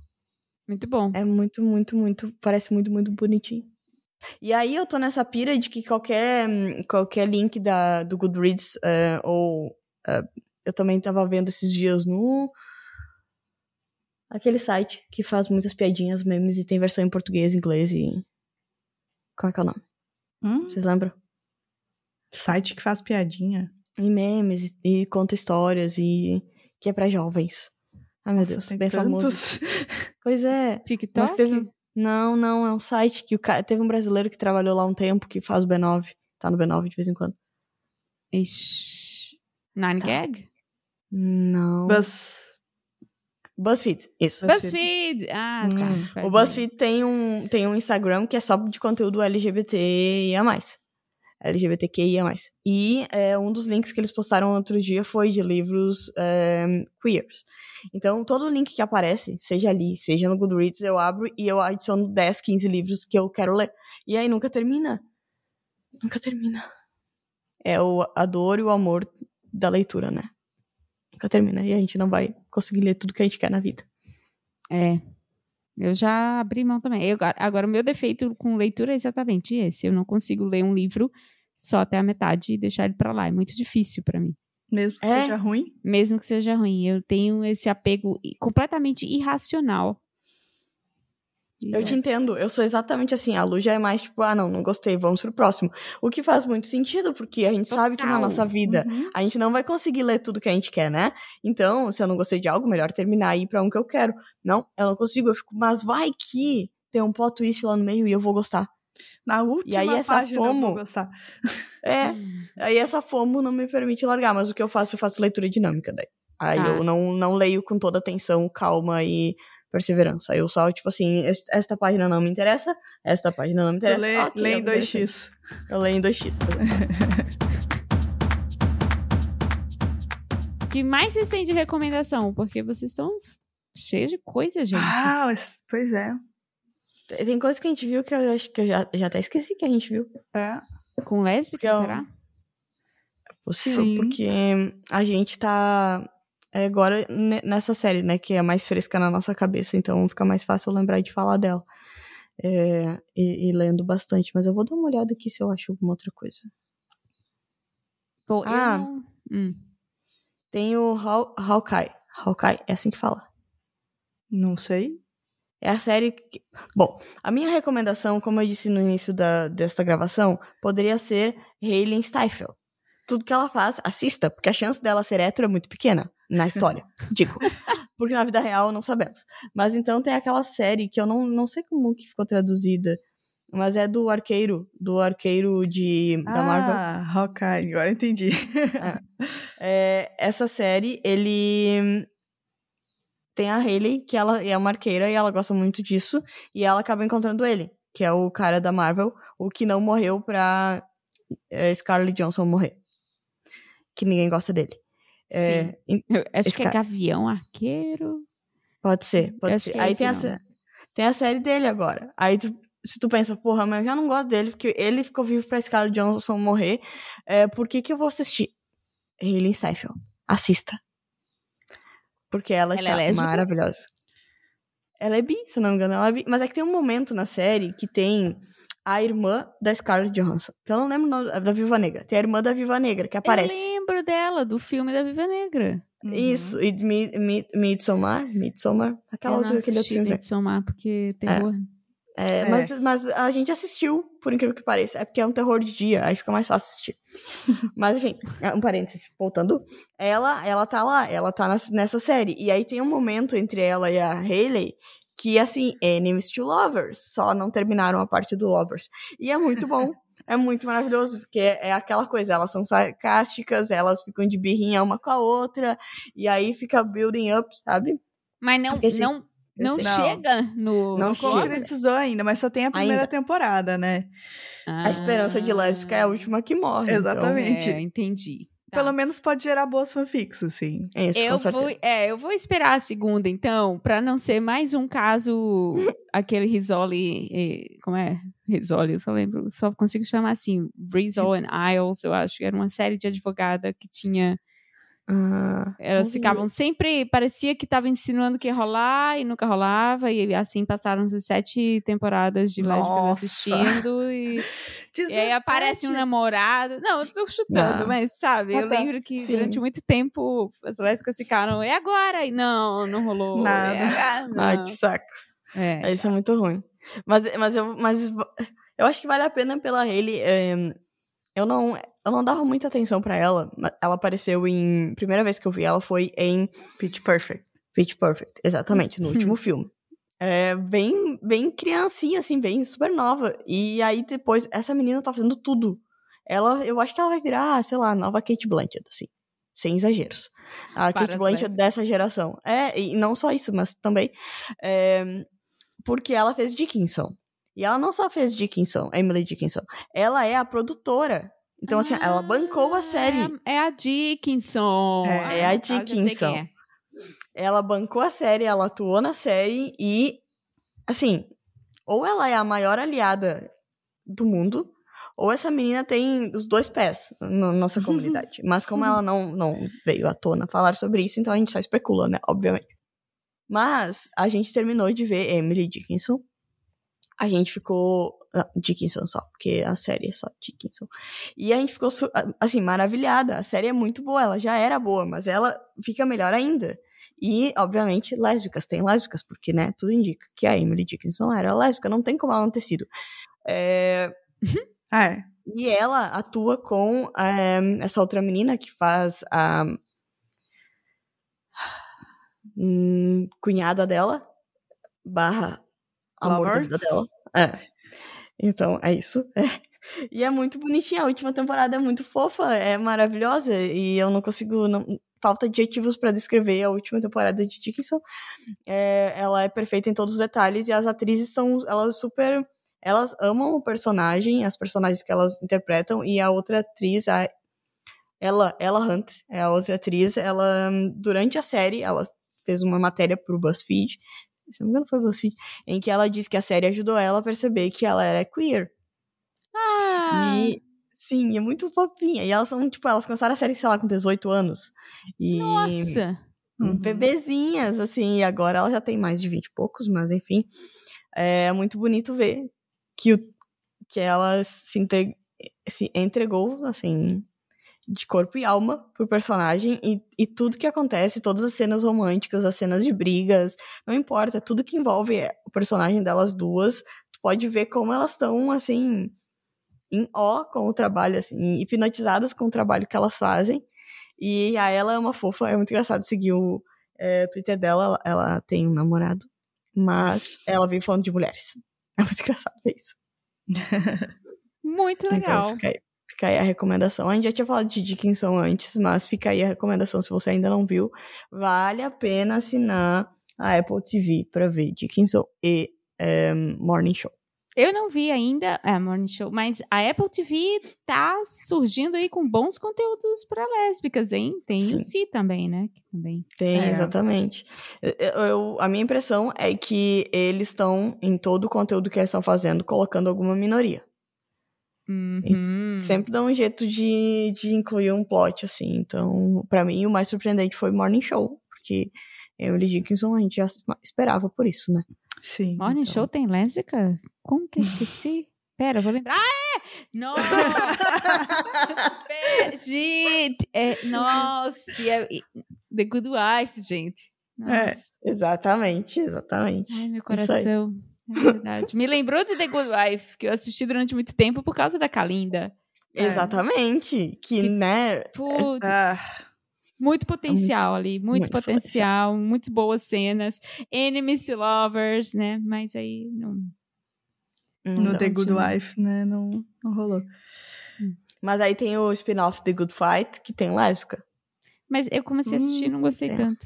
Muito bom. É muito, muito, muito. Parece muito, muito bonitinho. E aí eu tô nessa pira de que qualquer, qualquer link da, do Goodreads, uh, ou. Uh, eu também tava vendo esses dias no Aquele site que faz muitas piadinhas, memes e tem versão em português, inglês e. Qual é que é o nome? Hum? Vocês lembram? Site que faz piadinha. E memes e, e conta histórias e. que é pra jovens. Ai, meu Nossa, Deus, bem tantos. famoso. Pois é. TikTok? Teve... Não, não, é um site que o cara. Teve um brasileiro que trabalhou lá um tempo que faz o B9. Tá no B9 de vez em quando. Ixi. Nine Tá. Gag? Não. Buzz. BuzzFeed, isso. BuzzFeed! Ah, tá. Hum. O BuzzFeed tem um, tem um Instagram que é só de conteúdo LGBT e a mais. LGBTQIA+. E é, um dos links que eles postaram outro dia foi de livros é, queers. Então, todo link que aparece, seja ali, seja no Goodreads, eu abro e eu adiciono 10, 15 livros que eu quero ler. E aí nunca termina. Nunca termina. É o, a dor e o amor da leitura, né? Nunca termina. E a gente não vai conseguir ler tudo que a gente quer na vida. É. Eu já abri mão também. Eu- agora, o meu defeito com leitura é exatamente esse. Eu não consigo ler um livro só até a metade e deixar ele pra lá. É muito difícil pra mim. Mesmo que É. seja ruim. Mesmo que seja ruim. Eu tenho esse apego completamente irracional. E Eu é- te entendo, eu sou exatamente assim. A Lu já é mais tipo, ah, não, não gostei, vamos pro próximo. O que faz muito sentido, porque a gente sabe que na Total. nossa vida Uhum. a gente não vai conseguir ler tudo que a gente quer, né? Então, se eu não gostei de algo, melhor terminar e ir pra um que eu quero. Não, eu não consigo, eu fico, mas vai que tem um plot twist lá no meio e eu vou gostar. Na última aí essa página eu vou FOMO- gostar. É, aí essa FOMO não me permite largar, mas o que eu faço, eu faço leitura dinâmica daí. Aí Ah. eu não, não leio com toda atenção, calma e perseverança. Eu só, tipo assim, es- esta página não me interessa, esta página não me Tu interessa. ok, lê é em interessante. 2x. Eu leio em 2x. O que mais vocês têm de recomendação? Porque vocês estão cheios de coisa, gente. Ah, pois é. Tem coisa que a gente viu que eu acho que eu já, já até esqueci que a gente viu. É. Com lésbica, eu- será? Possível, Sim. porque a gente tá é, agora ne- nessa série, né, que é mais fresca na nossa cabeça, então fica mais fácil eu lembrar de falar dela. É, e, e lendo bastante, mas eu vou dar uma olhada aqui se eu acho alguma outra coisa. Pô, Ah. não... Hum. Tem o Haw- Hawkeye. Hawkeye, é assim que fala. Não sei. É a série que... Bom, a minha recomendação, como eu disse no início da, desta gravação, poderia ser Hayley Steinfeld. Tudo que ela faz, assista, porque a chance dela ser hétero é muito pequena na história, digo. Porque na vida real não sabemos. Mas então tem aquela série que eu não, não sei como que ficou traduzida, mas é do arqueiro, do arqueiro de, da Marvel. Ah, Hawkeye, agora entendi. É, essa série, ele tem a Hayley, que ela é uma arqueira e ela gosta muito disso, e ela acaba encontrando ele, que é o cara da Marvel, o que não morreu pra é, Scarlett Johansson morrer. Que ninguém gosta dele. É, Eu acho Esse que é cara- Gavião Arqueiro. pode ser, pode ser. é Aí esse tem a, tem a série dele agora. Aí tu- se tu pensa, porra, mas eu já não gosto dele, porque ele ficou vivo pra Scarlett Johansson morrer, é, por que que eu vou assistir? Hayley Steinfeld. Assista. Porque ela, Ela é está lésbica? maravilhosa. Ela é bi, se eu não me engano, ela é bi. Mas é que tem um momento na série que tem a irmã da Scarlett Johansson, que eu não lembro o nome, da Viva Negra. Tem a irmã da Viva Negra, que aparece. Eu lembro dela, do filme da Viva Negra. Uhum. Isso, e de Mi- Mi- Midsommar, Midsommar, aquela eu outra outro assisti filme. Midsommar, porque terror. É, É. Mas, mas a gente assistiu, por incrível que pareça. É porque é um terror de dia, aí fica mais fácil assistir. mas enfim, um parênteses, voltando. Ela, ela tá lá, ela tá nessa série. E aí tem um momento entre ela e a Hayley que, assim, enemies to lovers. Só não terminaram a parte do lovers. E é muito bom. É muito maravilhoso, porque é aquela coisa, elas são sarcásticas, elas ficam de birrinha uma com a outra, e aí fica building up, sabe? Mas não, Porque, assim, não Não, Não. chega no. Não Não concretizou ainda, mas só tem a primeira Ainda. temporada, né? A esperança de lésbica é a última que morre. então- Exatamente. É, entendi. Tá. Pelo menos pode gerar boas fanfics, assim. Isso, eu com certeza. vou, é, eu vou esperar a segunda, então, pra não ser mais um caso, aquele Risoli, como é? Risoli, eu só lembro, só consigo chamar assim, Rizzo and Isles, eu acho, era uma série de advogada que tinha, Ah, elas ficavam sempre, parecia que tava insinuando que ia rolar e nunca rolava, e assim passaram-se sete temporadas de lésbicas Nossa. assistindo, e, e aí aparece um namorado, não, eu tô chutando, mas sabe, Ah, eu tá. lembro que Sim. durante muito tempo as lésbicas ficaram, é agora, e não, não rolou. Nada. É agora, Ai, não. que saco. É, Isso é muito ruim. Mas, mas, eu, mas eu acho que vale a pena pela Hayley. eh, eu, não, eu não dava muita atenção pra ela. Ela apareceu em. Primeira vez que eu vi ela foi em Pitch Perfect. Pitch Perfect, exatamente, no último filme. É, bem, bem criancinha, assim, bem super nova. E aí depois, essa menina tá fazendo tudo. Ela, eu acho que ela vai virar, sei lá, nova Kate Blanchett, assim. Sem exageros. A Para Kate Blanchett lésbicas. dessa geração. É, e não só isso, mas também. é, porque ela fez Dickinson. E ela não só fez Dickinson, Emily Dickinson. Ela é a produtora. Então, assim, ela bancou a série. Ah, É a Dickinson. É, é a eu sei Dickinson. Ela bancou a série, ela atuou na série e, assim, ou ela é a maior aliada do mundo, ou essa menina tem os dois pés na nossa comunidade. Mas como ela não, não veio à tona falar sobre isso, então a gente só especula, né? Obviamente. Mas a gente terminou de ver Emily Dickinson. A gente ficou. ah, Dickinson só, porque a série é só Dickinson. E a gente ficou, su- assim, maravilhada. A série é muito boa, ela já era boa, mas ela fica melhor ainda. E, obviamente, lésbicas. Tem lésbicas, porque, né, tudo indica que a Emily Dickinson era lésbica. Não tem como ela não ter sido. É, Ah, é. e ela atua com eh, essa outra menina que faz a hum, cunhada dela, barra amor da vida dela. É. Então, é isso. É. E é muito bonitinha. A última temporada é muito fofa, é maravilhosa. E eu não consigo. Não, falta adjetivos pra descrever a última temporada de Dickinson. É, ela é perfeita em todos os detalhes e as atrizes são elas super elas amam o personagem, as personagens que elas interpretam, e a outra atriz, a ela, ela Hunt, é a outra atriz, ela, durante a série, ela fez uma matéria pro BuzzFeed, se não me engano foi BuzzFeed, em que ela disse que a série ajudou ela a perceber que ela era queer. Ah, E, sim, é muito fofinha. E elas são, tipo, elas começaram a série, sei lá, com 18 anos. E nossa. Uhum. bebezinhas, assim, e agora ela já tem mais de 20 e poucos, mas enfim. É muito bonito ver que, o, que ela se, inte- se entregou, assim, de corpo e alma pro personagem e, e tudo que acontece, todas as cenas românticas, as cenas de brigas, não importa, tudo que envolve o personagem delas duas, tu pode ver como elas estão, assim, em ó com o trabalho, assim, hipnotizadas com o trabalho que elas fazem. E a ela é uma fofa, é muito engraçado seguir o é, Twitter dela, ela, ela tem um namorado, mas ela vem falando de mulheres. É muito engraçado ver isso. Muito legal. Então fica aí, fica aí a recomendação. A gente já tinha falado de Dickinson antes, mas fica aí a recomendação se você ainda não viu. Vale a pena assinar a Apple TV para ver Dickinson e é, Morning Show. Eu não vi ainda a Morning Show, mas a Apple TV tá surgindo aí com bons conteúdos para lésbicas, hein? Tem Sim. o Si também, né? Que também. Tem, É. exatamente. Eu- eu- a minha impressão é que eles estão, em todo o conteúdo que eles estão fazendo, colocando alguma minoria. Uhum. Sempre dá um jeito de, de incluir um plot, assim. Então, pra mim, o mais surpreendente foi Morning Show, porque Emily Dickinson a gente já esperava por isso, né? Sim. Morning então. Show tem lésbica? Como que eu esqueci? Pera, eu vou lembrar. Ah, é! Nossa! Gente! É, nossa! é- The Good Wife, gente. Nossa. É. Exatamente, exatamente. Ai, meu coração. É verdade. Me lembrou de The Good Wife, que eu assisti durante muito tempo por causa da Kalinda. É. Exatamente. Que, Que- né? Putz, muito potencial ali, muito, muito potencial, muito boas cenas. Enemies to lovers, né? Mas aí não. não no. The Good. Wife, né? Não, não rolou. Mas aí tem o spin-off The Good Fight, que tem lésbica. Mas eu comecei a assistir e não gostei é. tanto.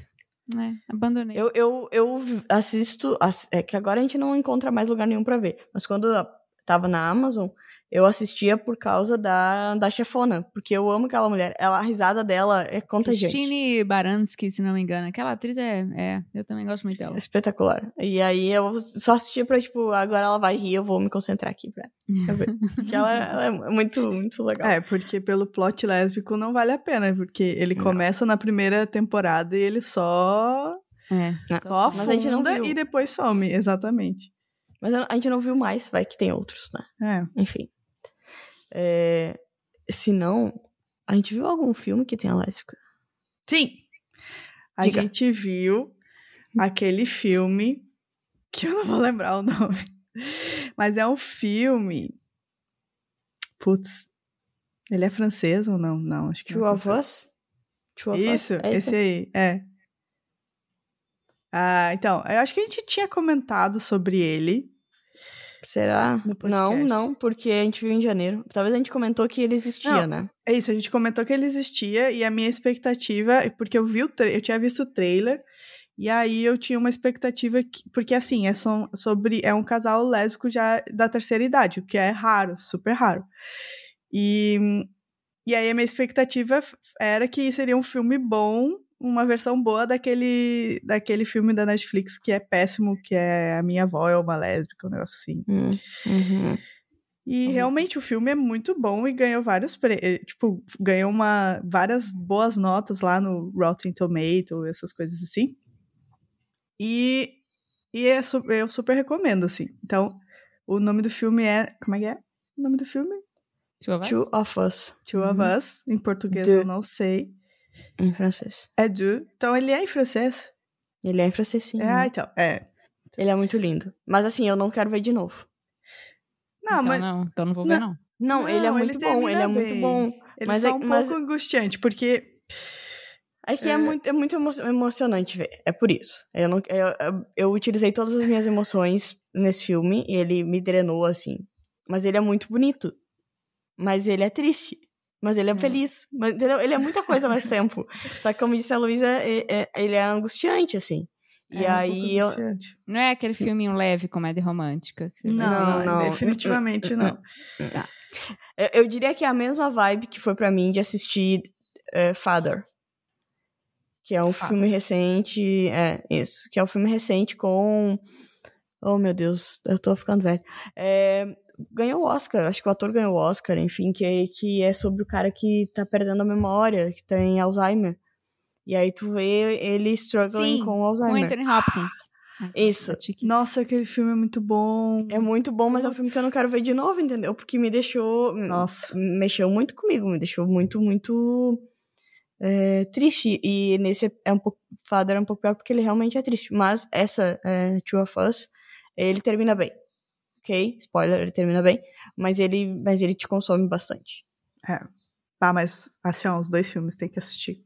É, abandonei. Eu, eu, eu assisto. ass- É que agora a gente não encontra mais lugar nenhum pra ver. Mas quando eu tava na Amazon, eu assistia por causa da, da chefona. Porque eu amo aquela mulher. Ela, a risada dela é contagiante. Christine Baranski, se não me engano. Aquela atriz é, é. Eu também gosto muito dela. Espetacular. E aí eu só assistia pra, tipo, agora ela vai rir, eu vou me concentrar aqui pra, pra ver. Porque ela, ela é muito, muito legal. É, porque pelo plot lésbico não vale a pena, porque ele Não. começa na primeira temporada e ele só, É. só Mas a gente não afunda viu. e depois some, exatamente. Mas a gente não viu mais, vai que tem outros, né? É. Enfim. É, se não, a gente viu algum filme que tenha lésbica? Sim! A Diga. gente viu aquele filme que eu não vou lembrar o nome. Mas é um filme. Putz. Ele é francês ou não? Não, acho que Two é of. Us? Two of Isso, Us? É esse aí, é. Ah, então, eu acho que a gente tinha comentado sobre ele. Será? Não, não, porque a gente viu em janeiro. Talvez a gente comentou que ele existia, Não. né? É isso, a gente comentou que ele existia e a minha expectativa, porque eu vi o eu tinha visto o trailer e aí eu tinha uma expectativa que, porque assim, é so- sobre é um casal lésbico já da terceira idade, o que é raro, super raro. E e aí a minha expectativa era que seria um filme bom, uma versão boa daquele daquele filme da Netflix que é péssimo, que é A Minha Avó é uma lésbica, um negócio assim. Hum, uhum. E Uhum. realmente o filme é muito bom e ganhou vários prêmios. Tipo, ganhou uma, várias boas notas lá no Rotten Tomato, essas coisas assim. E, e é su- eu super recomendo, assim. Então, o nome do filme é. Como é que é? O nome do filme? Two of Us? Two of Us, Two of Uhum. Us. Em português eu não sei. Em francês. É Deux. Então ele é em francês? Ele é em francês, sim. Ah, então. É. Ele é muito lindo. Mas assim, eu não quero ver de novo. Não, então, mas não, então não vou ver, não. Não, Não, ele é ele muito bom, ele é muito bem. bom. ele mas é é- um mas- pouco angustiante, porque. É que é, É. muito, é muito emo- emocionante ver. É por isso. Eu, não, eu, eu utilizei todas as minhas emoções nesse filme e ele me drenou assim. Mas ele é muito bonito. Mas ele é triste. Mas ele é Hum. feliz. Mas, entendeu? Ele é muita coisa ao mesmo tempo. Só que, como disse a Luísa, é- é- ele é angustiante, assim. E é um pouco aí eu. angustiante. Não é aquele filminho leve, comédia romântica. Não, não. definitivamente não. Eu, eu diria que é a mesma vibe que foi pra mim de assistir eh, Father. Que é um Father. filme recente. É, isso. Que é um filme recente com. Oh, meu Deus, eu tô ficando velho. É, ganhou o Oscar, acho que o ator ganhou o Oscar, enfim, que, é- que é sobre o cara que tá perdendo a memória, que tem Alzheimer. E aí tu vê ele struggling Sim, com o Com Alzheimer. Anthony Hopkins. Ah, Isso. tá. Nossa, aquele filme é muito bom. É muito bom, mas é um filme que eu não quero ver de novo, entendeu? Porque me deixou. Nossa. Mexeu muito comigo, me deixou muito, muito é, triste. E nesse é um pouco. Father é um pouco pior porque ele realmente é triste. Mas essa, é, Two of Us, ele termina bem. Ok? Spoiler, ele termina bem. Mas ele, mas ele te consome bastante. Ah, mas assim, ó, os dois filmes tem que assistir.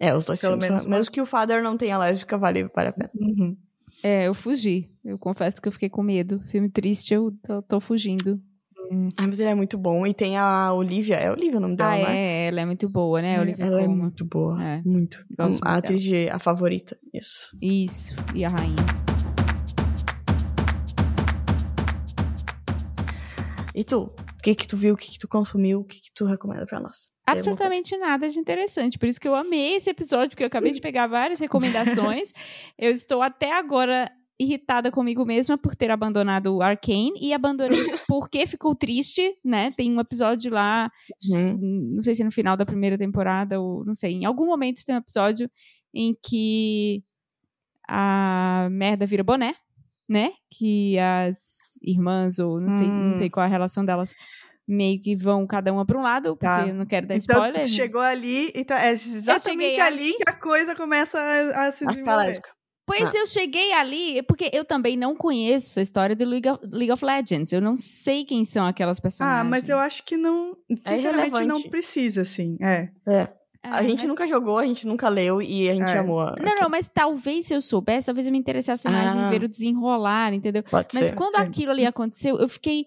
É, os dois Pelo filmes. menos Mesmo que o Father não tenha lésbica, vale, vale a pena. Uhum. É, eu fugi. Eu confesso que eu fiquei com medo. Filme triste, eu tô, tô fugindo. Ah, mas ele é muito bom. E tem a Olivia. É Olivia o nome dela, ah, né? é, ela é muito boa, né? Olivia Ela é muito boa. É. Muito. Gosto a muito atriz de A Favorita. Isso. Isso, e a rainha. E tu? O que que tu viu? O que que tu consumiu? O que que tu recomenda pra nós? Absolutamente nada de interessante. Por isso que eu amei esse episódio, porque eu acabei de pegar várias recomendações. eu estou até agora irritada comigo mesma por ter abandonado o Arcane e abandonei porque ficou triste, né? Tem um episódio lá, Uhum. não sei se é no final da primeira temporada ou não sei, em algum momento tem um episódio em que a merda vira boné, né? Que as irmãs ou não sei, não Hum. sei qual é a relação delas meio que vão cada uma para um lado, porque Tá. eu não quero dar Então, spoiler. chegou ali e tá, é exatamente cheguei ali ali. que a coisa começa a, a se desenvolver. Pois eu cheguei ali, porque eu também não conheço a história do League of, League of Legends. Eu não sei quem são aquelas personagens. Ah, mas eu acho que não. Sinceramente, não irrelevante. precisa, assim. É. É. Ah, A gente mas- nunca jogou, a gente nunca leu e a gente É. amou. a- Não, não, mas talvez se eu soubesse, talvez eu me interessasse mais Ah. em ver o desenrolar, entendeu? Pode Mas ser. quando sim. aquilo ali aconteceu, eu fiquei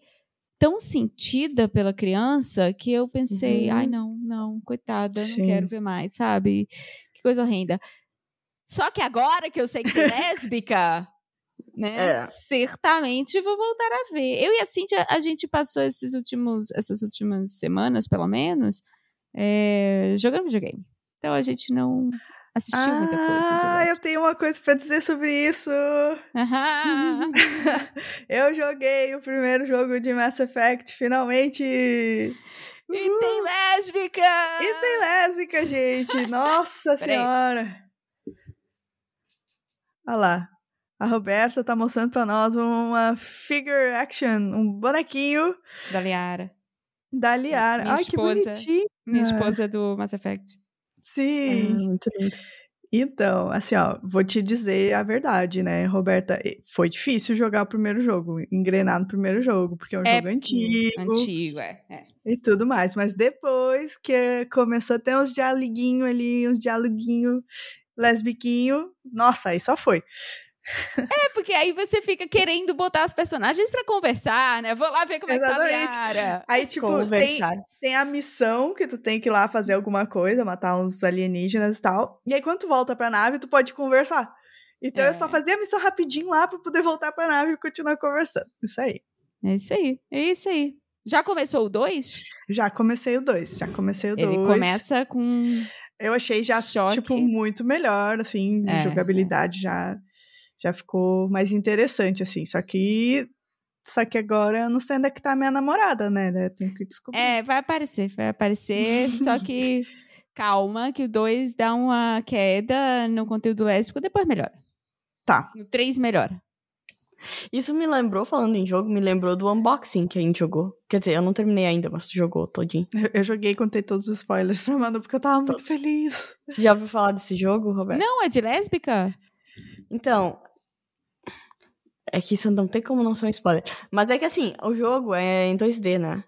tão sentida pela criança que eu pensei, Uhum. ai não, não, coitada, Sim. não quero ver mais, sabe? Que coisa horrenda. Só que agora que eu sei que tem lésbica, né? É. Certamente vou voltar a ver. Eu e a Cintia, a gente passou esses últimos, essas últimas semanas, pelo menos, é, jogando videogame. Então a gente não assistiu muita coisa. Ah, eu tenho uma coisa pra dizer sobre isso. Eu joguei o primeiro jogo de Mass Effect, finalmente. E tem lésbica! E tem lésbica, gente. Nossa senhora. Olha lá. A Roberta tá mostrando pra nós uma figure action, um bonequinho Da Liara. da Liara. Minha Ai, esposa. que bonitinho. Minha Ah. esposa do Mass Effect. Sim. Ah, muito lindo. Então, assim, ó, vou te dizer a verdade, né, Roberta? Foi difícil jogar o primeiro jogo, engrenar no primeiro jogo, porque é um É, jogo antigo Antigo, é. é. e tudo mais. Mas depois que começou a ter uns dialoguinhos ali, uns dialoguinhos lesbiquinho, nossa, aí só foi. É, porque aí você fica querendo botar as personagens pra conversar, né? Vou lá ver como é que tá a Exatamente. Liara. Aí, tipo, tem, Conversar. tem a missão que tu tem que ir lá fazer alguma coisa, matar uns alienígenas e tal. E aí, quando tu volta pra nave, tu pode conversar. Então, É. eu só fazia a missão rapidinho lá pra poder voltar pra nave e continuar conversando. Isso aí. É isso aí, é isso aí. Já começou o 2? Já comecei o 2, já comecei o 2. Ele começa com. Eu achei já, Choque. tipo, muito melhor, assim, É, jogabilidade já, já ficou mais interessante, assim. Só que. Só que agora eu não sei onde é que tá a minha namorada, né? Eu Tenho que descobrir. É, vai aparecer, vai aparecer, só que calma, que o 2 dá uma queda no conteúdo lésbico, depois melhora. Tá. No 3 melhora. Isso me lembrou, falando em jogo, me lembrou do unboxing que a gente jogou. Quer dizer, eu não terminei ainda, mas tu jogou todinho. Eu, eu joguei e contei todos os spoilers pra Manu, porque eu tava muito Todos. feliz. Você já ouviu falar desse jogo, Roberto? Não, é de lésbica? Então. É que isso não tem como não ser um spoiler. Mas é que assim, o jogo é em 2D, né?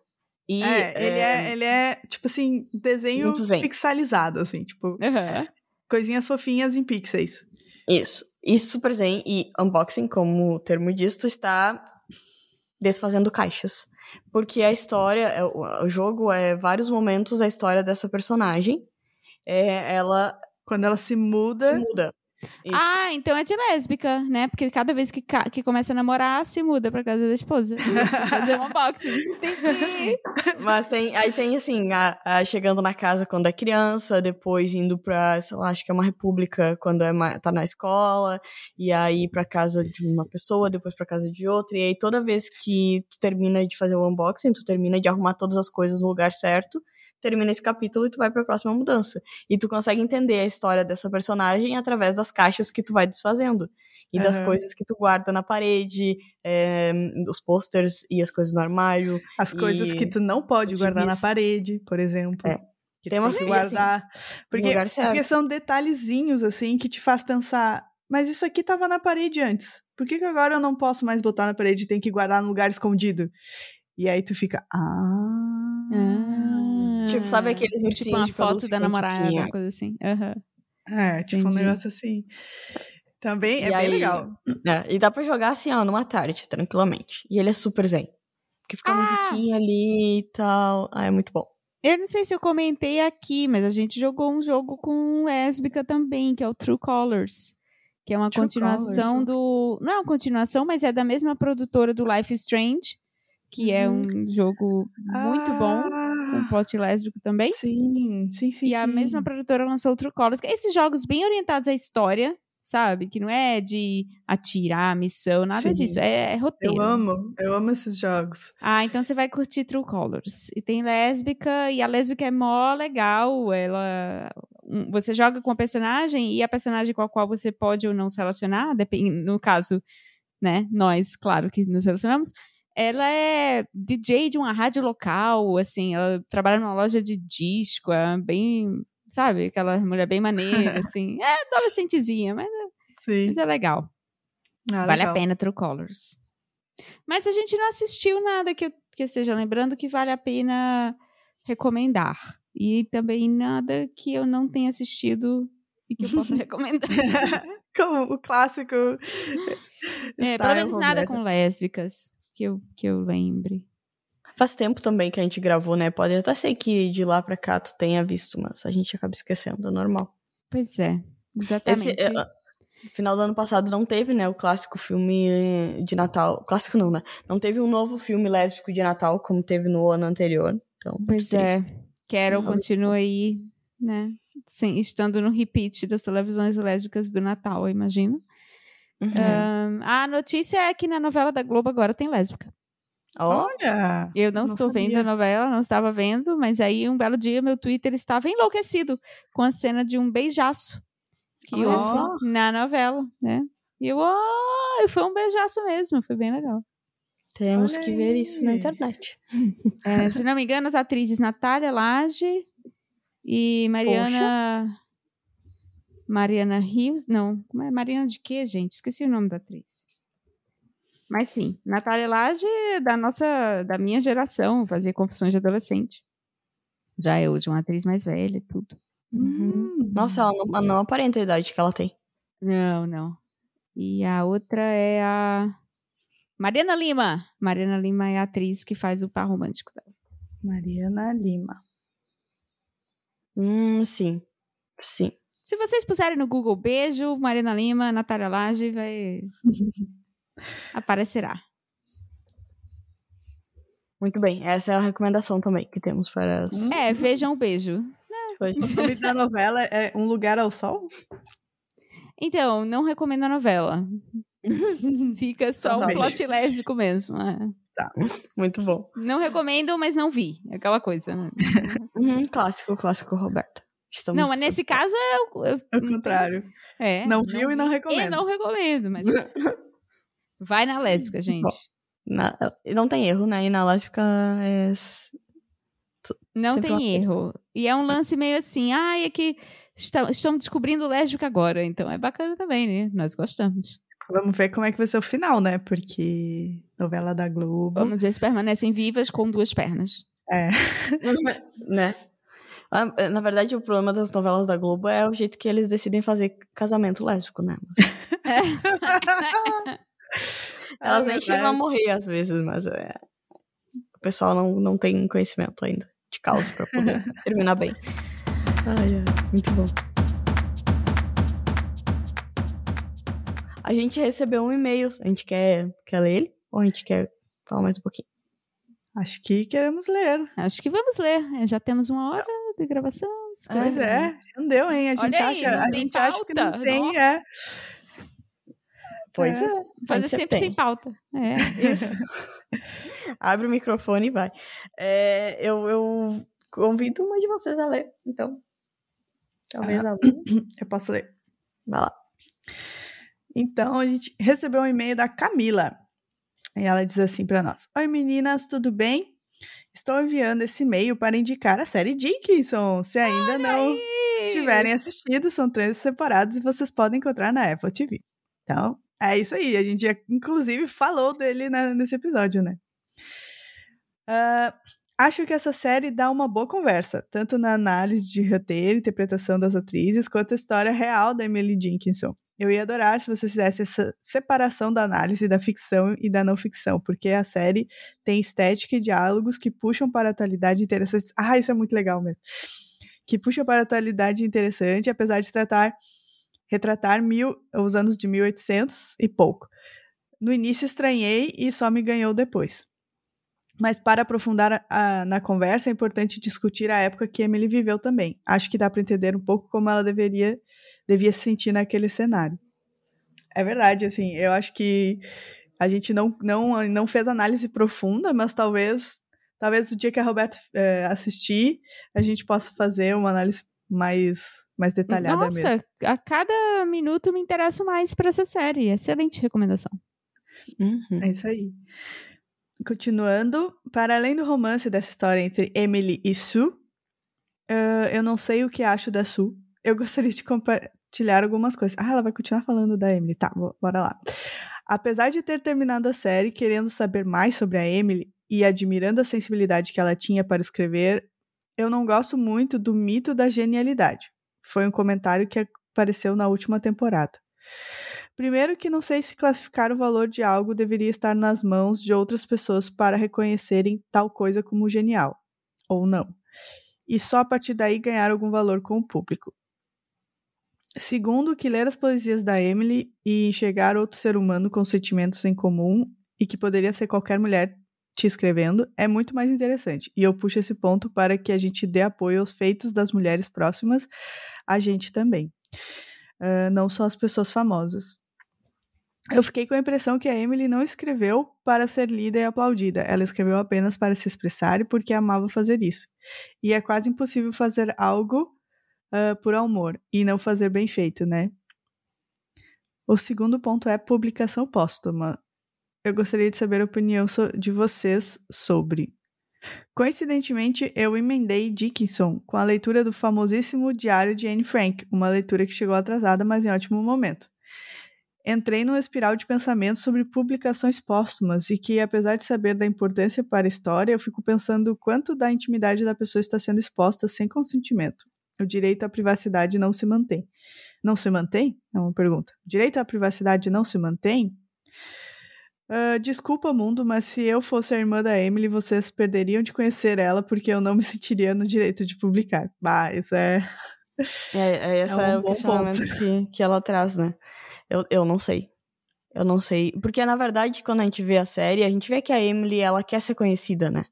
E é, ele é, ele é, tipo assim, desenho pixelizado, assim, tipo, Aham. coisinhas fofinhas em pixels. Isso. E Super Zen e unboxing, como o termo tu está desfazendo caixas. Porque a história, é, o jogo é vários momentos a história dessa personagem. É, ela Quando ela se se muda, muda. Isso. Ah, então é de lésbica, né? Porque cada vez que, ca- que começa a namorar, se muda pra casa da esposa. Fazer um unboxing. Entendi. Mas tem, aí tem assim, a, a chegando na casa quando é criança, depois indo pra, sei lá, acho que é uma república quando é tá na escola, e aí pra casa de uma pessoa, depois pra casa de outra, e aí toda vez que tu termina de fazer o unboxing, tu termina de arrumar todas as coisas no lugar certo, termina esse capítulo e tu vai pra próxima mudança. E tu consegue entender a história dessa personagem através das caixas que tu vai desfazendo. E das Aham. coisas que tu guarda na parede, é, os posters e as coisas no armário. as coisas que tu não pode guardar na parede, por exemplo. É. Que Tem tem que assim, guardar. porque, lugar certo. porque são detalhezinhos, assim, que te faz pensar, mas isso aqui tava na parede antes. Por que, que agora eu não posso mais botar na parede e tenho que guardar num lugar escondido? E aí tu fica, ah. Ah. Tipo, sabe aqueles Tipo ursinhos uma de pelúcia foto da namorada, uma coisa assim. Aham. É, tipo Entendi. um negócio assim. Também é E bem aí- legal. É, e dá pra jogar assim, ó, numa tarde, tranquilamente. E ele é super zen. Porque fica a Ah! musiquinha ali e tal. Ah, é muito bom. Eu não sei se eu comentei aqui, mas a gente jogou um jogo com lésbica também, que é o True Colors. Que é uma True continuação Colours, do. Não é uma continuação, mas é da mesma produtora do Life is Strange, que é um jogo muito bom, com Ah, plot lésbico também. Sim, sim, sim. e a sim. mesma produtora lançou o True Colors, que é esses jogos bem orientados à história, sabe? Que não é de atirar, missão, nada Sim. disso. É, é roteiro. Eu amo, eu amo esses jogos. Ah, então você vai curtir True Colors. E tem lésbica, e a lésbica é mó legal. Ela. um, Você joga com a personagem e a personagem com a qual você pode ou não se relacionar, depende, no caso, né, nós, claro que nos relacionamos. Ela é DJ de uma rádio local, assim, ela trabalha numa loja de disco, é bem, sabe, aquela mulher bem maneira, assim. É adolescentezinha, mas, Sim. mas é legal. Ah, Vale legal. a pena True Colors. Mas a gente não assistiu nada que eu, que eu esteja lembrando que vale a pena recomendar. E também nada que eu não tenha assistido e que eu possa recomendar. Como o clássico. é, pelo menos nada com lésbicas que eu, que eu lembre. Faz tempo também que a gente gravou, né? Pode até ser que de lá pra cá tu tenha visto, mas a gente acaba esquecendo, é normal. Pois é, Exatamente. Esse, é, final do ano passado não teve, né, o clássico filme de Natal. Clássico não, né? Não teve um novo filme lésbico de Natal como teve no ano anterior. Então, pois é. Carol Não, continua aí, né? Sem, estando no repeat das televisões lésbicas do Natal, eu imagino. Uhum. A notícia é que na novela da Globo agora tem lésbica. Olha! Eu não, Não estou vendo sabia. a novela, não estava vendo, mas aí um belo dia meu Twitter estava enlouquecido com a cena de um beijaço que Olha houve só. na novela, né? E eu, oh, foi um beijaço mesmo, foi bem legal. temos Olha que ver isso na internet. É, se não me engano, as atrizes Natália Lage e Mariana. Mariana Rios. Não, como é? Mariana de quê, gente? Esqueci o nome da atriz. Mas sim, Natália Lage é da nossa, da minha geração, fazia confissões de adolescente. Já eu, de uma atriz mais velha e tudo. Uhum. Nossa, ela não, ela não aparenta a idade que ela tem. Não, não. E a outra é a Mariana Lima. Mariana Lima é a atriz que faz o par romântico dela. Mariana Lima. Hum, sim. Sim. Se vocês puserem no Google beijo, Mariana Lima, Natália Lage, vai. aparecerá. Muito bem. Essa é a recomendação também que temos para as. É, vejam o beijo. O nome da novela é Um Lugar ao Sol? Então, não recomendo a novela. Fica só um tá. plot lésbico mesmo. é. Muito bom. Não recomendo, mas não vi. Aquela coisa. né? Uhum, clássico, clássico, Roberto. Estamos... Não, mas nesse caso é. o- é- É o contrário. É. Não viu e não vi recomendo. E não recomendo, mas. Vai na lésbica, gente. Na- Não tem erro, né? E na lésbica é. Não Sempre tem erro. E é um lance meio assim, ah, é que está- estamos descobrindo lésbica agora, então é bacana também, né? Nós gostamos. Vamos ver como é que vai ser o final, né? Porque novela da Globo. Vamos ver se permanecem vivas com duas pernas. É. né? Ah, Na verdade, o problema das novelas da Globo é o jeito que eles decidem fazer casamento lésbico, né? Elas É nem chegam a morrer às vezes, mas é... o pessoal não, não tem conhecimento ainda de causa pra poder terminar bem. Ai, ai, muito bom. A gente recebeu um e-mail. A gente quer, quer ler ele? Ou a gente quer falar mais um pouquinho? Acho que queremos ler. Acho que vamos ler. É, Já temos uma hora de gravação. Pois é, não deu, hein? A gente Olha acha, a gente acha que não tem, Nossa. é. Pois É. é. Fazer sempre tem. sem pauta. É. Isso. Abre o microfone e vai. É, eu, eu convido uma de vocês a ler, então. Talvez a Lu. Eu posso ler. Vai lá. Então, a gente recebeu um e-mail da Camila. E ela diz assim para nós: Oi meninas, tudo bem? Estou enviando esse e-mail para indicar a série Dickinson. Se ainda não tiverem assistido, são três separados e vocês podem encontrar na Apple TV. Então, é isso aí. A gente já, inclusive, falou dele na- nesse episódio, né? Ah, acho que essa série dá uma boa conversa, tanto na análise de roteiro, interpretação das atrizes, quanto a história real da Emily Dickinson. Eu ia adorar se vocês fizessem essa separação da análise da ficção e da não ficção, porque a série tem estética e diálogos que puxam para a atualidade interessantes. Ah, isso é muito legal mesmo. Que puxam para a atualidade interessante, apesar de tratar retratar mil, os anos de 1800 e pouco. No início estranhei e só me ganhou depois. Mas para aprofundar a- a- na conversa, é importante discutir a época que Emily viveu também. Acho que dá para entender um pouco como ela deveria devia se sentir naquele cenário. É verdade, assim, eu acho que a gente não, não, não fez análise profunda, mas talvez talvez o dia que a Roberta eh, assistir, a gente possa fazer uma análise mais, mais detalhada Nossa, mesmo. a cada minuto me interesso mais para essa série. Excelente recomendação. Uhum. É isso aí. Continuando, para além do romance dessa história entre Emily e Sue, eh, eu não sei o que acho da Sue. Eu gostaria de compartilhar algumas coisas. Ah, ela vai continuar falando da Emily. Tá, bo- bora lá. Apesar de ter terminado a série querendo saber mais sobre a Emily e admirando a sensibilidade que ela tinha para escrever, eu não gosto muito do mito da genialidade. Foi um comentário que apareceu na última temporada. Primeiro que não sei se classificar o valor de algo deveria estar nas mãos de outras pessoas para reconhecerem tal coisa como genial, ou não. E só a partir daí ganhar algum valor com o público. Segundo, que ler as poesias da Emily e enxergar outro ser humano com sentimentos em comum e que poderia ser qualquer mulher te escrevendo é muito mais interessante. E eu puxo esse ponto para que a gente dê apoio aos feitos das mulheres próximas a gente também. Uh, não só as pessoas famosas. Eu fiquei com a impressão que a Emily não escreveu para ser lida e aplaudida. Ela escreveu apenas para se expressar e porque amava fazer isso. E é quase impossível fazer algo uh, por amor e não fazer bem feito, né? O segundo ponto é publicação póstuma. Eu gostaria de saber a opinião so de vocês sobre. Coincidentemente, eu emendei Dickinson com a leitura do famosíssimo Diário de Anne Frank, uma leitura que chegou atrasada, mas em ótimo momento entrei numa espiral de pensamento sobre publicações póstumas e que, apesar de saber da importância para a história, eu fico pensando quanto da intimidade da pessoa está sendo exposta sem consentimento. O direito à privacidade não se mantém. Não se mantém? É uma pergunta. O direito à privacidade não se mantém? Uh, desculpa, mundo, mas se eu fosse a irmã da Emily, vocês perderiam de conhecer ela porque eu não me sentiria no direito de publicar. Bah, isso é. É, é esse é, um é o questionamento que, que ela traz, né? Eu, eu não sei. Eu não sei. Porque, na verdade, quando a gente vê a série, a gente vê que a Emily, ela quer ser conhecida, né?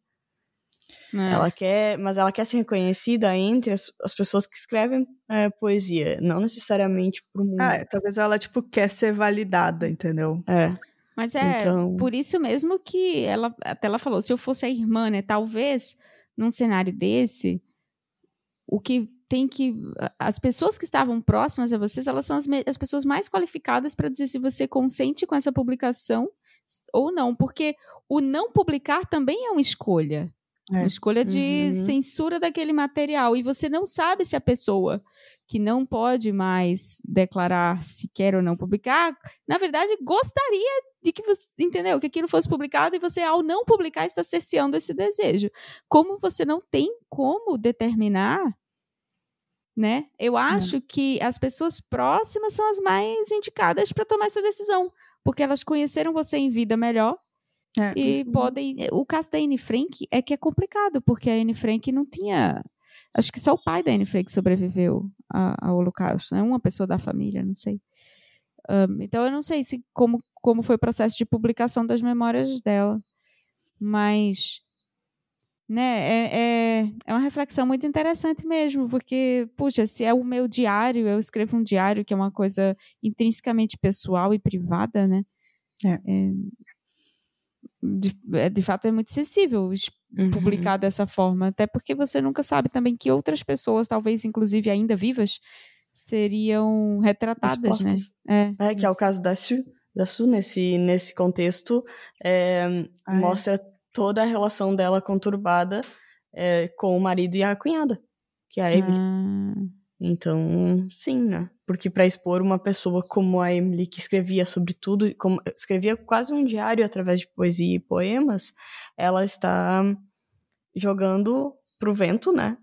É. Ela quer, mas ela quer ser reconhecida entre as, as pessoas que escrevem é, poesia, não necessariamente pro mundo. Ah, é, talvez ela, tipo, quer ser validada, entendeu? É. Mas é então... por isso mesmo que ela, até ela falou, se eu fosse a irmã, né, talvez num cenário desse, o que tem que. As pessoas que estavam próximas a vocês, elas são as, as pessoas mais qualificadas para dizer se você consente com essa publicação ou não. Porque o não publicar também é uma escolha. É. Uma escolha de uhum. censura daquele material. E você não sabe se a pessoa que não pode mais declarar se quer ou não publicar, na verdade, gostaria de que você, entendeu? Que aquilo fosse publicado e você, ao não publicar, está cerceando esse desejo. Como você não tem como determinar né? Eu acho é. que as pessoas próximas são as mais indicadas para tomar essa decisão, porque elas conheceram você em vida melhor é. e uhum. podem. O caso da Anne Frank é que é complicado, porque a Anne Frank não tinha. Acho que só o pai da Anne Frank sobreviveu ao Holocausto, né? Uma pessoa da família, não sei. Um, então eu não sei se como, como foi o processo de publicação das memórias dela, mas né? É, é, é uma reflexão muito interessante mesmo, porque, puxa, se é o meu diário, eu escrevo um diário que é uma coisa intrinsecamente pessoal e privada, né? É. é de, é, de fato, é muito sensível uhum. publicar dessa forma, até porque você nunca sabe também que outras pessoas, talvez inclusive ainda vivas, seriam retratadas, né? É, é que é o caso da Su, da Su nesse, nesse contexto, é, ah, é. mostra toda a relação dela conturbada é, com o marido e a cunhada, que é a Emily. Hum. Então, sim, né? Porque para expor uma pessoa como a Emily, que escrevia sobre tudo, como, escrevia quase um diário através de poesia e poemas, ela está jogando pro vento, né?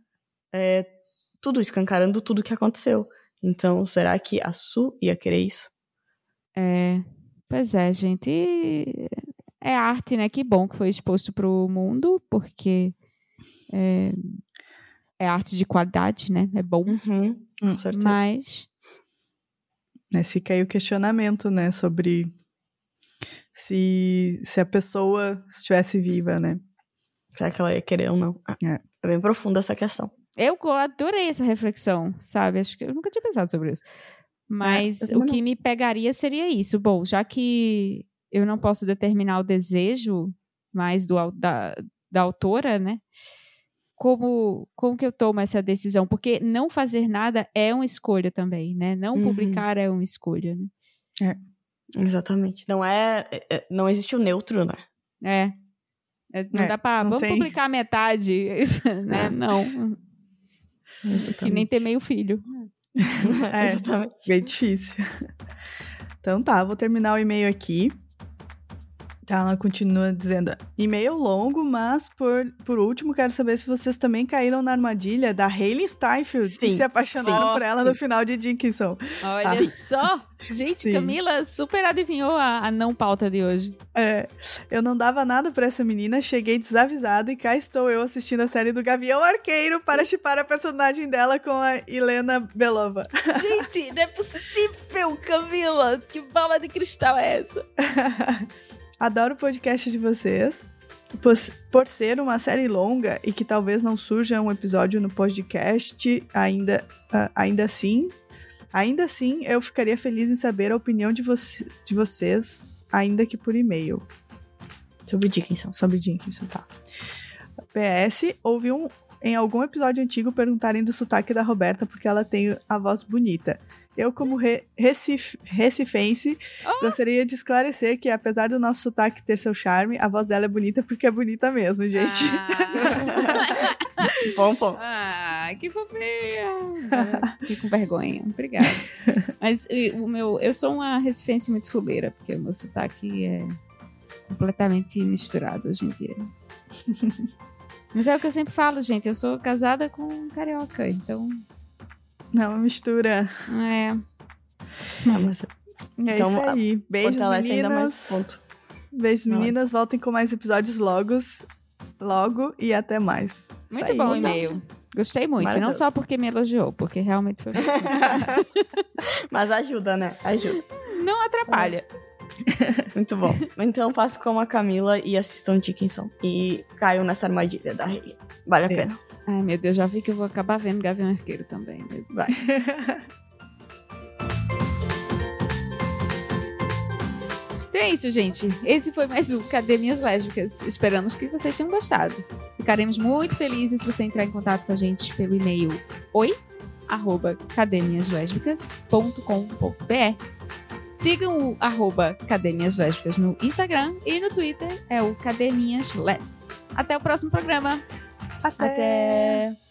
É, tudo, escancarando tudo que aconteceu. Então, será que a Su ia querer isso? É, pois é, gente é arte, né? Que bom que foi exposto para o mundo, porque é, é, arte de qualidade, né? É bom. Uhum, com certeza. Mas. Mas fica aí o questionamento, né? Sobre se, se a pessoa estivesse viva, né? Será que ela ia querer ou não? É. é bem profunda essa questão. Eu adorei essa reflexão, sabe? Acho que eu nunca tinha pensado sobre isso. Mas é, o que não. me pegaria seria isso. Bom, já que eu não posso determinar o desejo mais do, da, da autora, né? Como, como que eu tomo essa decisão? Porque não fazer nada é uma escolha também, né? Não uhum. publicar é uma escolha, né? É. Exatamente. Não é, é, é não existe o neutro, né? É. é não é, dá pra. Vamos tem. publicar metade, né? É. Não. Exatamente. Que nem ter meio filho. É, exatamente. Bem difícil. Então tá, vou terminar o e-mail aqui. Tá, ela continua dizendo, e-mail longo, mas por, por último, quero saber se vocês também caíram na armadilha da Hayley Steinfeld e Sim, se apaixonaram sim. por ela no final de Dickinson. Olha Ah. só! Gente, Sim. Camila super adivinhou a, a não pauta de hoje. É, eu não dava nada pra essa menina, cheguei desavisada e cá estou eu assistindo a série do Gavião Arqueiro para chipar a personagem dela com a Helena Belova. Gente, não é possível, Camila! Que bala de cristal é essa? Adoro o podcast de vocês. Por, ser uma série longa e que talvez não surja um episódio no podcast ainda, ah, ainda assim, ainda assim eu ficaria feliz em saber a opinião de, voce- de vocês, ainda que por e-mail. Sobre Dickinson. Sobre Dickinson, tá. PS, ouvi um, em algum episódio antigo perguntarem do sotaque da Roberta porque ela tem a voz bonita. Eu, como re, recif, recifense, gostaria de esclarecer que, apesar do nosso sotaque ter seu charme, a voz dela é bonita porque é bonita mesmo, gente. Ah, Bom, bom. ah, que fofinha! Fiquei com vergonha. Obrigada. Mas o meu, eu sou uma recifense muito fuleira, porque o meu sotaque é completamente misturado hoje em dia. Mas é o que eu sempre falo, gente. Eu sou casada com um carioca, então. Não, uma mistura. É. Não, mas É Então, isso aí. Beijos, fortalece ainda mais meninas. ponto. Beijos, Não, meninas. Voltem com mais episódios logos. Logo e até mais. Muito aí. bom o e-mail. Gostei muito. E não só porque me elogiou, porque realmente foi. Mas ajuda, né? Ajuda. não atrapalha. Muito bom. Então faço como a Camila e assistam Dickinson. E caiam nessa armadilha da Hayley. Vale a É. pena. Ai, meu Deus, já vi que eu vou acabar vendo Gavião Arqueiro também. Vai. Então é isso, gente. Esse foi mais um Cadê Minhas Lésbicas. Esperamos que vocês tenham gostado. Ficaremos muito felizes se você entrar em contato com a gente pelo e-mail oi arroba cademiaslésbicas.com.br Sigam o arroba Cademias Lésbicas no Instagram e no Twitter é o Cademias Les. Até o próximo programa. Até. Até.